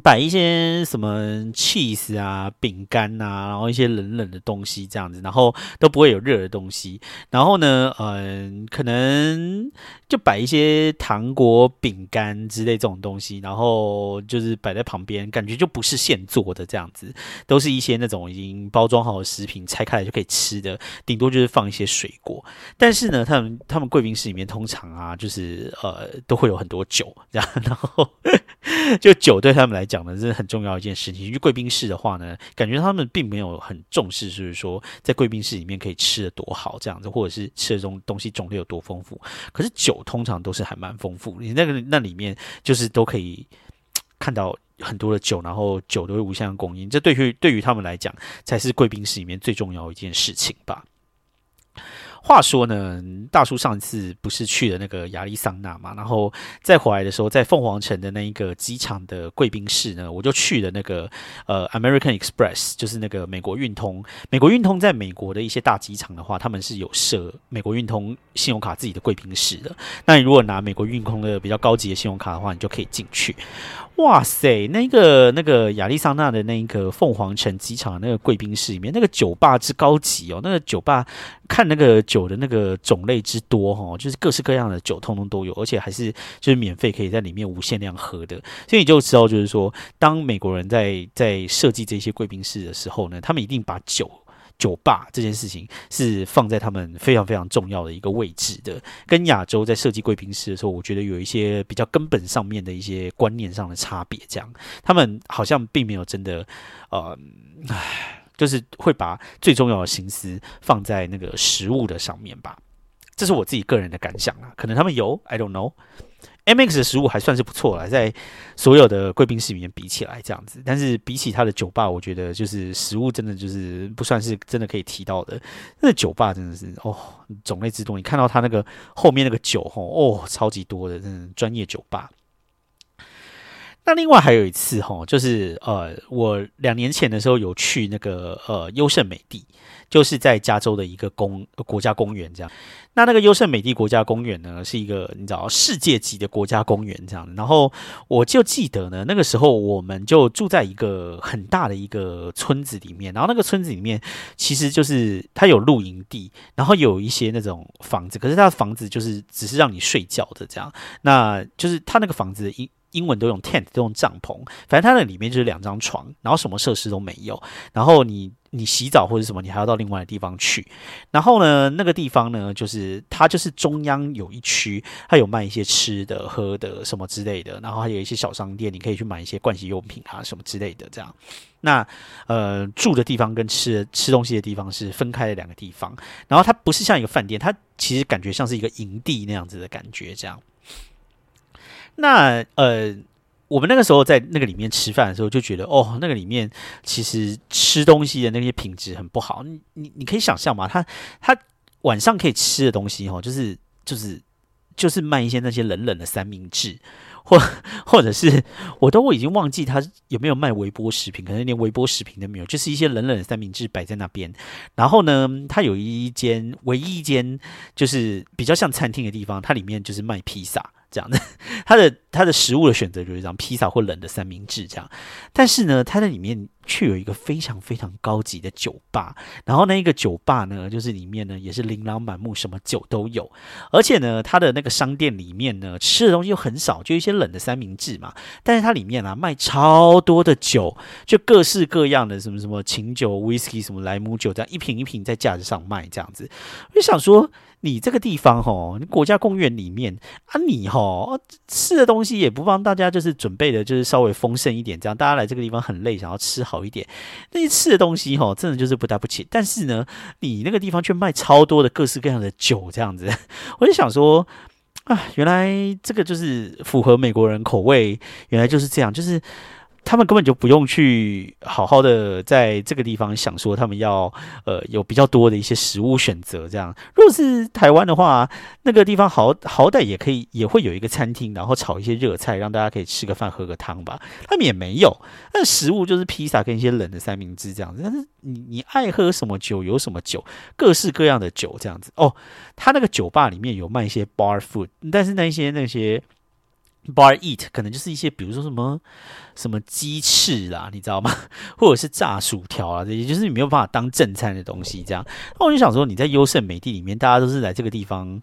摆一些什么 cheese 啊、饼干呐，然后一些冷冷的东西这样子，然后都不会有热的东西。然后呢，嗯，可能就摆一些糖果、饼干之类这种东西，然后就是摆在旁边，感觉就不是现做的这样子，都是一些那种已经包装好的食品，拆开来就可以吃的，顶多就是放一些水果。但是呢，他们他们贵宾室里面通常啊，就是呃，都会有很多酒这样，然后 就酒对他们来。来讲呢，这是很重要一件事情。去贵宾室的话呢，感觉他们并没有很重视，就是说在贵宾室里面可以吃的多好这样子，或者是吃的种东西种类有多丰富。可是酒通常都是还蛮丰富，你那个那里面就是都可以看到很多的酒，然后酒都会无限供应。这对于对于他们来讲，才是贵宾室里面最重要一件事情吧。话说呢，大叔上次不是去了那个亚利桑那嘛，然后再回来的时候，在凤凰城的那一个机场的贵宾室呢，我就去了那个呃 American Express，就是那个美国运通。美国运通在美国的一些大机场的话，他们是有设美国运通信用卡自己的贵宾室的。那你如果拿美国运通的比较高级的信用卡的话，你就可以进去。哇塞，那个那个亚利桑那的那一个凤凰城机场那个贵宾室里面，那个酒吧之高级哦，那个酒吧看那个酒的那个种类之多哈，就是各式各样的酒通通都有，而且还是就是免费可以在里面无限量喝的，所以你就知道就是说，当美国人在在设计这些贵宾室的时候呢，他们一定把酒。酒吧这件事情是放在他们非常非常重要的一个位置的，跟亚洲在设计贵宾室的时候，我觉得有一些比较根本上面的一些观念上的差别。这样，他们好像并没有真的，呃，唉，就是会把最重要的心思放在那个食物的上面吧。这是我自己个人的感想啊，可能他们有，I don't know。M X 的食物还算是不错了，在所有的贵宾室里面比起来这样子，但是比起它的酒吧，我觉得就是食物真的就是不算是真的可以提到的。那酒吧真的是哦，种类之多，你看到它那个后面那个酒吼哦，超级多的，真的，专业酒吧。那另外还有一次哈，就是呃，我两年前的时候有去那个呃优胜美地，就是在加州的一个公国家公园这样。那那个优胜美地国家公园呢，是一个你知道世界级的国家公园这样。然后我就记得呢，那个时候我们就住在一个很大的一个村子里面，然后那个村子里面其实就是它有露营地，然后有一些那种房子，可是它的房子就是只是让你睡觉的这样。那就是它那个房子一。英文都用 tent，都用帐篷，反正它那里面就是两张床，然后什么设施都没有，然后你。你洗澡或者什么，你还要到另外的地方去。然后呢，那个地方呢，就是它就是中央有一区，它有卖一些吃的、喝的什么之类的。然后还有一些小商店，你可以去买一些盥洗用品啊什么之类的。这样，那呃住的地方跟吃吃东西的地方是分开的两个地方。然后它不是像一个饭店，它其实感觉像是一个营地那样子的感觉。这样，那呃。我们那个时候在那个里面吃饭的时候，就觉得哦，那个里面其实吃东西的那些品质很不好。你你你可以想象嘛，他他晚上可以吃的东西哦，就是就是就是卖一些那些冷冷的三明治，或或者是我都我已经忘记他有没有卖微波食品，可能连微波食品都没有，就是一些冷冷的三明治摆在那边。然后呢，他有一间唯一一间就是比较像餐厅的地方，它里面就是卖披萨。这样的，它的它的食物的选择就是这样，披萨或冷的三明治这样。但是呢，它在里面却有一个非常非常高级的酒吧。然后那一个酒吧呢，就是里面呢也是琳琅满目，什么酒都有。而且呢，它的那个商店里面呢，吃的东西又很少，就一些冷的三明治嘛。但是它里面啊，卖超多的酒，就各式各样的什么什么琴酒、whisky、什么莱姆酒，这样一瓶一瓶在架子上卖这样子。我就想说。你这个地方吼，你国家公园里面啊，你吼吃的东西也不帮大家就是准备的，就是稍微丰盛一点，这样大家来这个地方很累，想要吃好一点，那些吃的东西吼，真的就是不搭不起。但是呢，你那个地方却卖超多的各式各样的酒，这样子，我就想说啊，原来这个就是符合美国人口味，原来就是这样，就是。他们根本就不用去好好的在这个地方想说他们要呃有比较多的一些食物选择这样。如果是台湾的话，那个地方好好歹也可以也会有一个餐厅，然后炒一些热菜，让大家可以吃个饭喝个汤吧。他们也没有，那食物就是披萨跟一些冷的三明治这样子。但是你你爱喝什么酒有什么酒，各式各样的酒这样子哦。他那个酒吧里面有卖一些 bar food，但是那些那些。Bar eat 可能就是一些，比如说什么什么鸡翅啦，你知道吗？或者是炸薯条啊，这些就是你没有办法当正餐的东西。这样，那我就想说，你在优胜美地里面，大家都是来这个地方，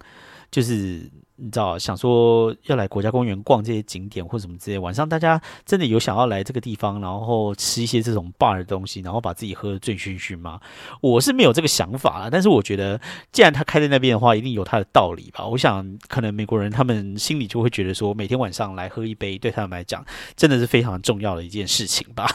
就是。你知道，想说要来国家公园逛这些景点或什么之类，晚上大家真的有想要来这个地方，然后吃一些这种 bar 的东西，然后把自己喝醉醺醺吗？我是没有这个想法，但是我觉得，既然他开在那边的话，一定有他的道理吧。我想，可能美国人他们心里就会觉得说，每天晚上来喝一杯，对他们来讲，真的是非常重要的一件事情吧。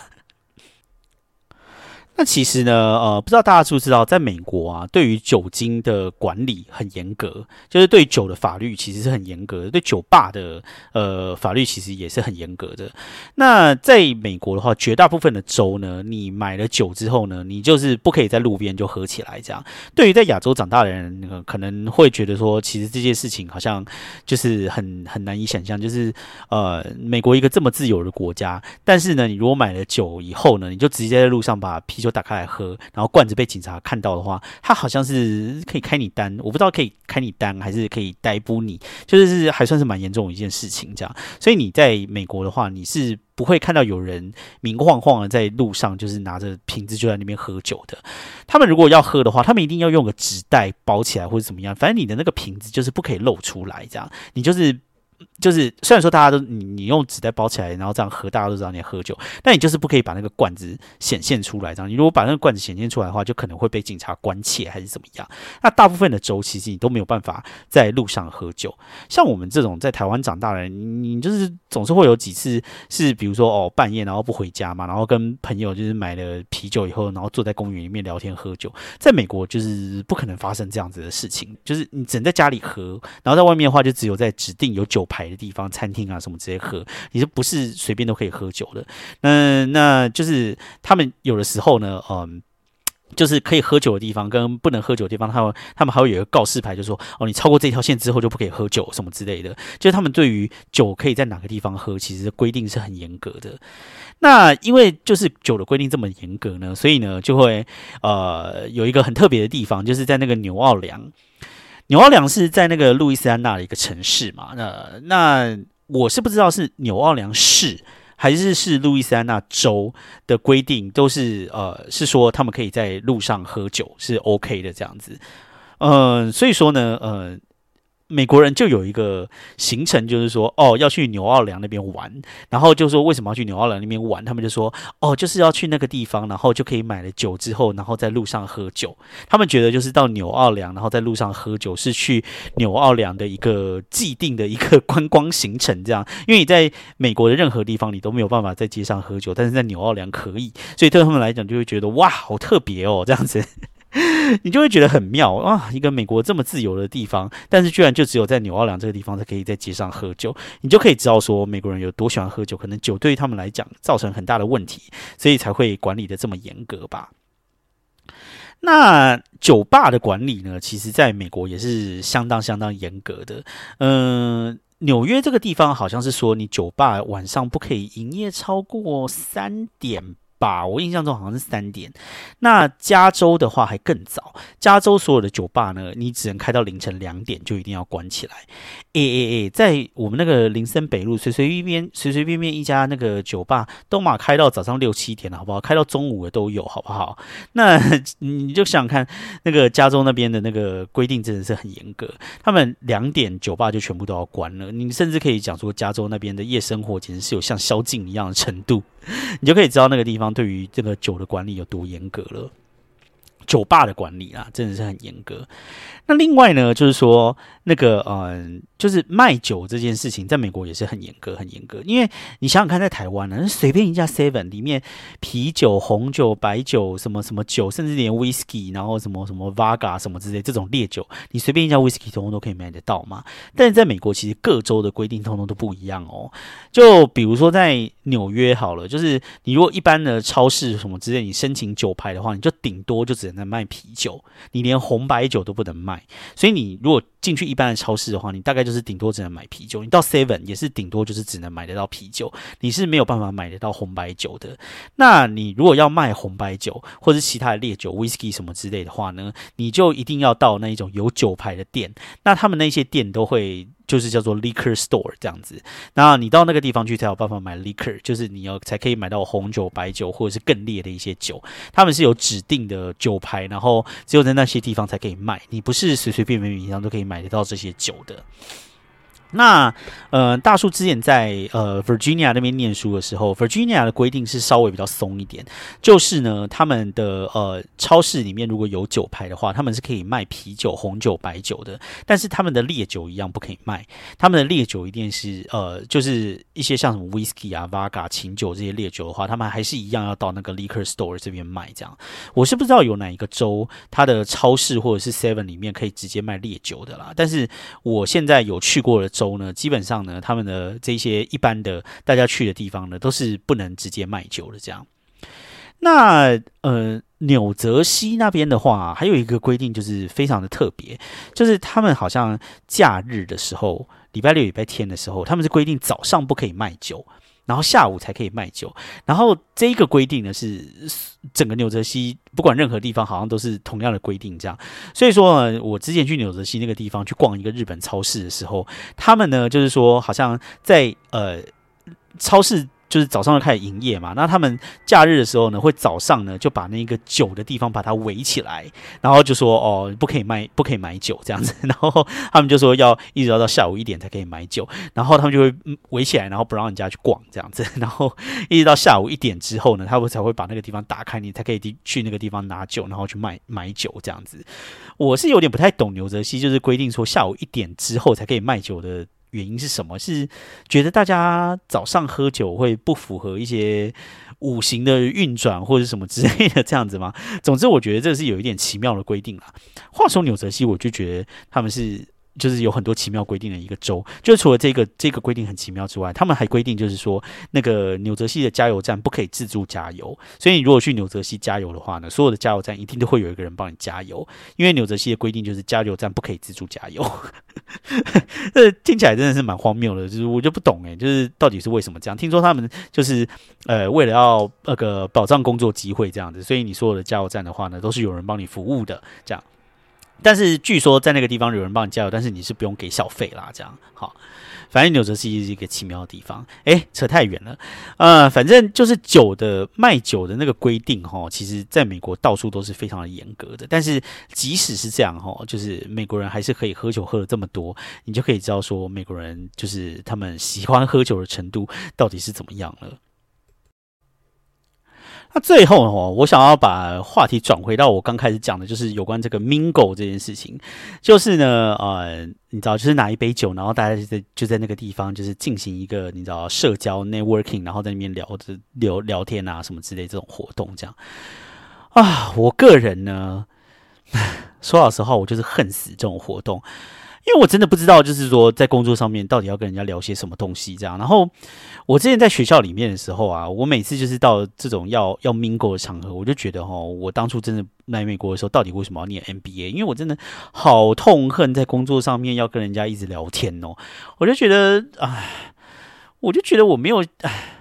那其实呢，呃，不知道大家知不知道，在美国啊，对于酒精的管理很严格，就是对酒的法律其实是很严格的，对酒吧的呃法律其实也是很严格的。那在美国的话，绝大部分的州呢，你买了酒之后呢，你就是不可以在路边就喝起来这样。对于在亚洲长大的人，可能会觉得说，其实这件事情好像就是很很难以想象，就是呃，美国一个这么自由的国家，但是呢，你如果买了酒以后呢，你就直接在路上把啤就打开来喝，然后罐子被警察看到的话，他好像是可以开你单，我不知道可以开你单还是可以逮捕你，就是还算是蛮严重的一件事情这样。所以你在美国的话，你是不会看到有人明晃晃的在路上就是拿着瓶子就在那边喝酒的。他们如果要喝的话，他们一定要用个纸袋包起来或者怎么样，反正你的那个瓶子就是不可以露出来，这样你就是。就是虽然说大家都你你用纸袋包起来，然后这样喝，大家都知道你喝酒，但你就是不可以把那个罐子显现出来。这样，你如果把那个罐子显现出来的话，就可能会被警察关切还是怎么样。那大部分的州其实你都没有办法在路上喝酒。像我们这种在台湾长大的人，你就是总是会有几次是，比如说哦半夜然后不回家嘛，然后跟朋友就是买了啤酒以后，然后坐在公园里面聊天喝酒。在美国就是不可能发生这样子的事情，就是你只能在家里喝，然后在外面的话就只有在指定有酒牌的地方、餐厅啊什么直接喝，你是不是随便都可以喝酒的？那那就是他们有的时候呢，嗯，就是可以喝酒的地方跟不能喝酒的地方，他们他们还会有一个告示牌，就说哦，你超过这条线之后就不可以喝酒什么之类的。就是他们对于酒可以在哪个地方喝，其实规定是很严格的。那因为就是酒的规定这么严格呢，所以呢就会呃有一个很特别的地方，就是在那个牛奥良。纽奥良是在那个路易斯安那的一个城市嘛？那那我是不知道是纽奥良市还是是路易斯安那州的规定，都是呃是说他们可以在路上喝酒是 OK 的这样子。嗯，所以说呢，呃，美国人就有一个行程，就是说，哦，要去纽奥良那边玩，然后就说为什么要去纽奥良那边玩？他们就说，哦，就是要去那个地方，然后就可以买了酒之后，然后在路上喝酒。他们觉得就是到纽奥良，然后在路上喝酒是去纽奥良的一个既定的一个观光行程，这样。因为你在美国的任何地方你都没有办法在街上喝酒，但是在纽奥良可以，所以对他们来讲就会觉得哇，好特别哦，这样子。你就会觉得很妙啊！一个美国这么自由的地方，但是居然就只有在纽奥良这个地方才可以在街上喝酒，你就可以知道说美国人有多喜欢喝酒，可能酒对于他们来讲造成很大的问题，所以才会管理的这么严格吧。那酒吧的管理呢，其实在美国也是相当相当严格的。嗯，纽约这个地方好像是说，你酒吧晚上不可以营业超过三点。吧，我印象中好像是三点。那加州的话还更早，加州所有的酒吧呢，你只能开到凌晨两点就一定要关起来。诶诶诶，在我们那个林森北路，随随便便、随随便便一家那个酒吧都马开到早上六七点了，好不好？开到中午的都有，好不好？那 你就想想看，那个加州那边的那个规定真的是很严格，他们两点酒吧就全部都要关了。你甚至可以讲说，加州那边的夜生活简直是有像宵禁一样的程度。你就可以知道那个地方对于这个酒的管理有多严格了。酒吧的管理啊，真的是很严格。那另外呢，就是说那个嗯。就是卖酒这件事情，在美国也是很严格、很严格。因为你想想看，在台湾呢，随便一家 Seven 里面，啤酒、红酒、白酒，什么什么酒，甚至连 Whisky，然后什么什么 Vaga 什么之类这种烈酒，你随便一家 Whisky 通通都可以买得到嘛。但是在美国，其实各州的规定通通都不一样哦。就比如说在纽约好了，就是你如果一般的超市什么之类，你申请酒牌的话，你就顶多就只能卖啤酒，你连红白酒都不能卖。所以你如果进去一般的超市的话，你大概就是顶多只能买啤酒，你到 Seven 也是顶多就是只能买得到啤酒，你是没有办法买得到红白酒的。那你如果要卖红白酒或者是其他的烈酒、Whisky 什么之类的话呢，你就一定要到那一种有酒牌的店。那他们那些店都会就是叫做 Liquor Store 这样子。那你到那个地方去才有办法买 Liquor，就是你要才可以买到红酒、白酒或者是更烈的一些酒。他们是有指定的酒牌，然后只有在那些地方才可以卖，你不是随随便便平常都可以买买得到这些酒的。那呃，大叔之前在呃 Virginia 那边念书的时候，Virginia 的规定是稍微比较松一点，就是呢，他们的呃超市里面如果有酒牌的话，他们是可以卖啤酒、红酒、白酒的，但是他们的烈酒一样不可以卖。他们的烈酒一定是呃，就是一些像什么 Whisky 啊、Vaga 琴酒这些烈酒的话，他们还是一样要到那个 Liquor Store 这边卖。这样，我是不知道有哪一个州它的超市或者是 Seven 里面可以直接卖烈酒的啦。但是我现在有去过的州。呢，基本上呢，他们的这些一般的大家去的地方呢，都是不能直接卖酒的。这样，那呃，纽泽西那边的话，还有一个规定就是非常的特别，就是他们好像假日的时候，礼拜六、礼拜天的时候，他们是规定早上不可以卖酒。然后下午才可以卖酒，然后这一个规定呢是整个纽泽西不管任何地方好像都是同样的规定这样，所以说呢，我之前去纽泽西那个地方去逛一个日本超市的时候，他们呢就是说好像在呃超市。就是早上就开始营业嘛，那他们假日的时候呢，会早上呢就把那个酒的地方把它围起来，然后就说哦，不可以卖，不可以买酒这样子，然后他们就说要一直要到下午一点才可以买酒，然后他们就会围起来，然后不让人家去逛这样子，然后一直到下午一点之后呢，他们才会把那个地方打开，你才可以去那个地方拿酒，然后去卖买酒这样子。我是有点不太懂牛泽西，就是规定说下午一点之后才可以卖酒的。原因是什么？是觉得大家早上喝酒会不符合一些五行的运转，或者什么之类的这样子吗？总之，我觉得这是有一点奇妙的规定了。话说纽泽西，我就觉得他们是。就是有很多奇妙规定的一个州，就除了这个这个规定很奇妙之外，他们还规定就是说，那个纽泽西的加油站不可以自助加油。所以你如果去纽泽西加油的话呢，所有的加油站一定都会有一个人帮你加油，因为纽泽西的规定就是加油站不可以自助加油。这听起来真的是蛮荒谬的，就是我就不懂诶，就是到底是为什么这样？听说他们就是呃为了要那个保障工作机会这样子，所以你所有的加油站的话呢，都是有人帮你服务的这样。但是据说在那个地方有人帮你加油，但是你是不用给小费啦，这样好。反正纽泽西是一个奇妙的地方，哎，扯太远了。呃，反正就是酒的卖酒的那个规定哈，其实在美国到处都是非常的严格的。但是即使是这样哈，就是美国人还是可以喝酒喝了这么多，你就可以知道说美国人就是他们喜欢喝酒的程度到底是怎么样了。那最后哦，我想要把话题转回到我刚开始讲的，就是有关这个 mingle 这件事情。就是呢，呃，你知道，就是拿一杯酒，然后大家就在就在那个地方，就是进行一个你知道社交 networking，然后在那边聊着聊聊天啊什么之类这种活动，这样啊，我个人呢，说老实话，我就是恨死这种活动。因为我真的不知道，就是说在工作上面到底要跟人家聊些什么东西这样。然后我之前在学校里面的时候啊，我每次就是到这种要要 mingle 的场合，我就觉得哈，我当初真的来美国的时候，到底为什么要念 MBA？因为我真的好痛恨在工作上面要跟人家一直聊天哦。我就觉得，唉，我就觉得我没有，唉。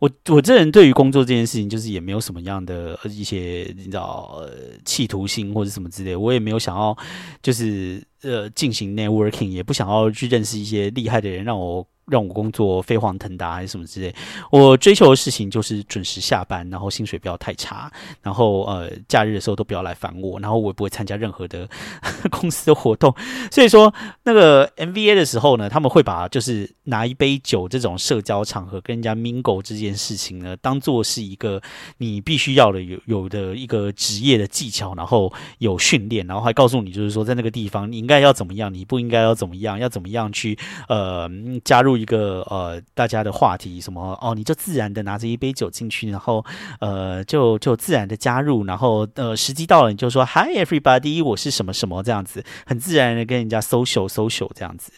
我我这人对于工作这件事情，就是也没有什么样的一些你知道企图心或者什么之类，我也没有想要就是呃进行 networking，也不想要去认识一些厉害的人，让我。让我工作飞黄腾达还是什么之类，我追求的事情就是准时下班，然后薪水不要太差，然后呃假日的时候都不要来烦我，然后我也不会参加任何的 公司的活动。所以说那个 MVA 的时候呢，他们会把就是拿一杯酒这种社交场合跟人家 mingle 这件事情呢，当做是一个你必须要的有有的一个职业的技巧，然后有训练，然后还告诉你就是说在那个地方你应该要怎么样，你不应该要怎么样，要怎么样去呃加入。一个呃，大家的话题什么哦，你就自然的拿着一杯酒进去，然后呃，就就自然的加入，然后呃，时机到了你就说 Hi everybody，我是什么什么这样子，很自然的跟人家 social social 这样子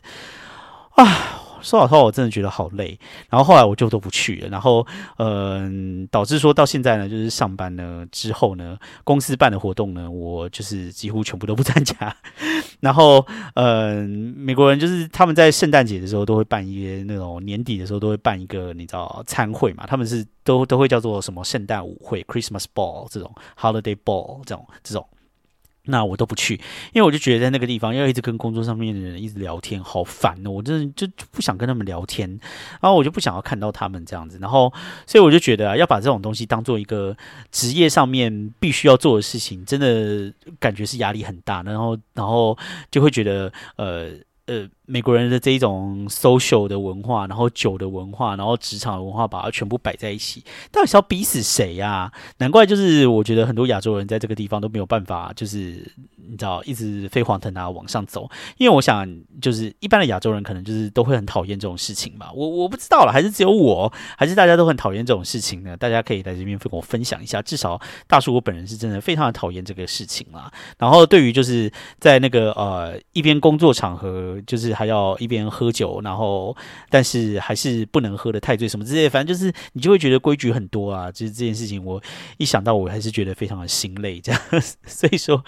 啊。说老实话，我真的觉得好累。然后后来我就都不去了。然后，嗯，导致说到现在呢，就是上班呢之后呢，公司办的活动呢，我就是几乎全部都不参加。然后，嗯，美国人就是他们在圣诞节的时候都会办一些那种年底的时候都会办一个你知道餐会嘛？他们是都都会叫做什么圣诞舞会 （Christmas Ball） 这种 Holiday Ball 这种这种。那我都不去，因为我就觉得在那个地方要一直跟工作上面的人一直聊天，好烦哦！我真的就不想跟他们聊天，然后我就不想要看到他们这样子，然后所以我就觉得啊，要把这种东西当做一个职业上面必须要做的事情，真的感觉是压力很大，然后然后就会觉得呃呃。美国人的这一种 social 的文化，然后酒的文化，然后职场的文化，把它全部摆在一起，到底是要逼死谁呀？难怪就是我觉得很多亚洲人在这个地方都没有办法，就是你知道一直飞黄腾达往上走，因为我想就是一般的亚洲人可能就是都会很讨厌这种事情吧。我我不知道了，还是只有我，还是大家都很讨厌这种事情呢？大家可以在这边跟我分享一下。至少大叔我本人是真的非常的讨厌这个事情啦。然后对于就是在那个呃一边工作场合，就是。还要一边喝酒，然后但是还是不能喝的太醉什么之类，反正就是你就会觉得规矩很多啊。就是这件事情，我一想到我还是觉得非常的心累，这样。所以说，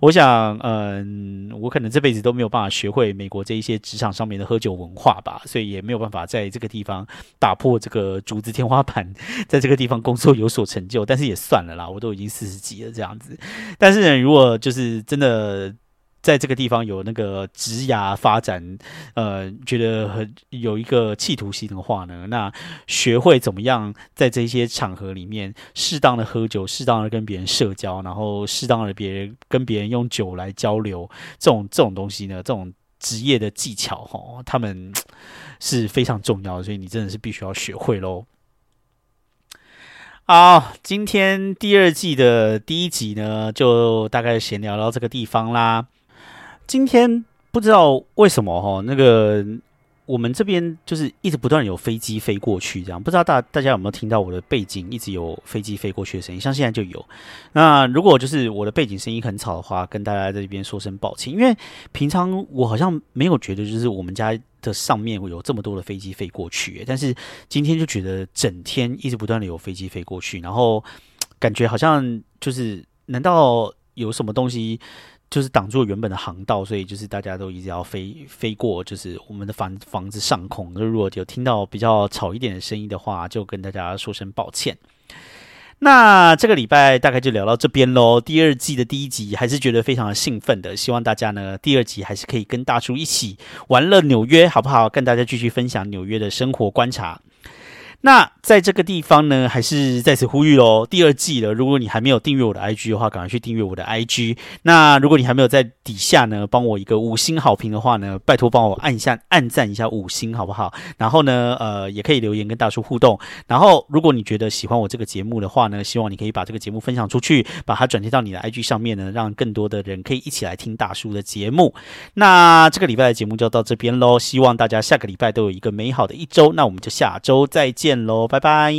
我想，嗯，我可能这辈子都没有办法学会美国这一些职场上面的喝酒文化吧，所以也没有办法在这个地方打破这个竹子天花板，在这个地方工作有所成就。但是也算了啦，我都已经四十几了这样子。但是呢，如果就是真的。在这个地方有那个职涯发展，呃，觉得很有一个企图心的话呢，那学会怎么样在这些场合里面适当的喝酒，适当的跟别人社交，然后适当的别人跟别人用酒来交流，这种这种东西呢，这种职业的技巧哈，他们是非常重要，所以你真的是必须要学会喽。好，今天第二季的第一集呢，就大概闲聊到这个地方啦。今天不知道为什么哈，那个我们这边就是一直不断有飞机飞过去，这样不知道大大家有没有听到我的背景一直有飞机飞过去的声音？像现在就有。那如果就是我的背景声音很吵的话，跟大家在这边说声抱歉，因为平常我好像没有觉得就是我们家的上面会有这么多的飞机飞过去，但是今天就觉得整天一直不断的有飞机飞过去，然后感觉好像就是难道有什么东西？就是挡住原本的航道，所以就是大家都一直要飞飞过，就是我们的房房子上空。就如果有听到比较吵一点的声音的话，就跟大家说声抱歉。那这个礼拜大概就聊到这边喽。第二季的第一集还是觉得非常的兴奋的，希望大家呢第二集还是可以跟大叔一起玩乐纽约，好不好？跟大家继续分享纽约的生活观察。那在这个地方呢，还是再次呼吁喽。第二季了，如果你还没有订阅我的 IG 的话，赶快去订阅我的 IG。那如果你还没有在底下呢，帮我一个五星好评的话呢，拜托帮我按一下按赞一下五星，好不好？然后呢，呃，也可以留言跟大叔互动。然后，如果你觉得喜欢我这个节目的话呢，希望你可以把这个节目分享出去，把它转贴到你的 IG 上面呢，让更多的人可以一起来听大叔的节目。那这个礼拜的节目就到这边喽，希望大家下个礼拜都有一个美好的一周。那我们就下周再见喽拜拜。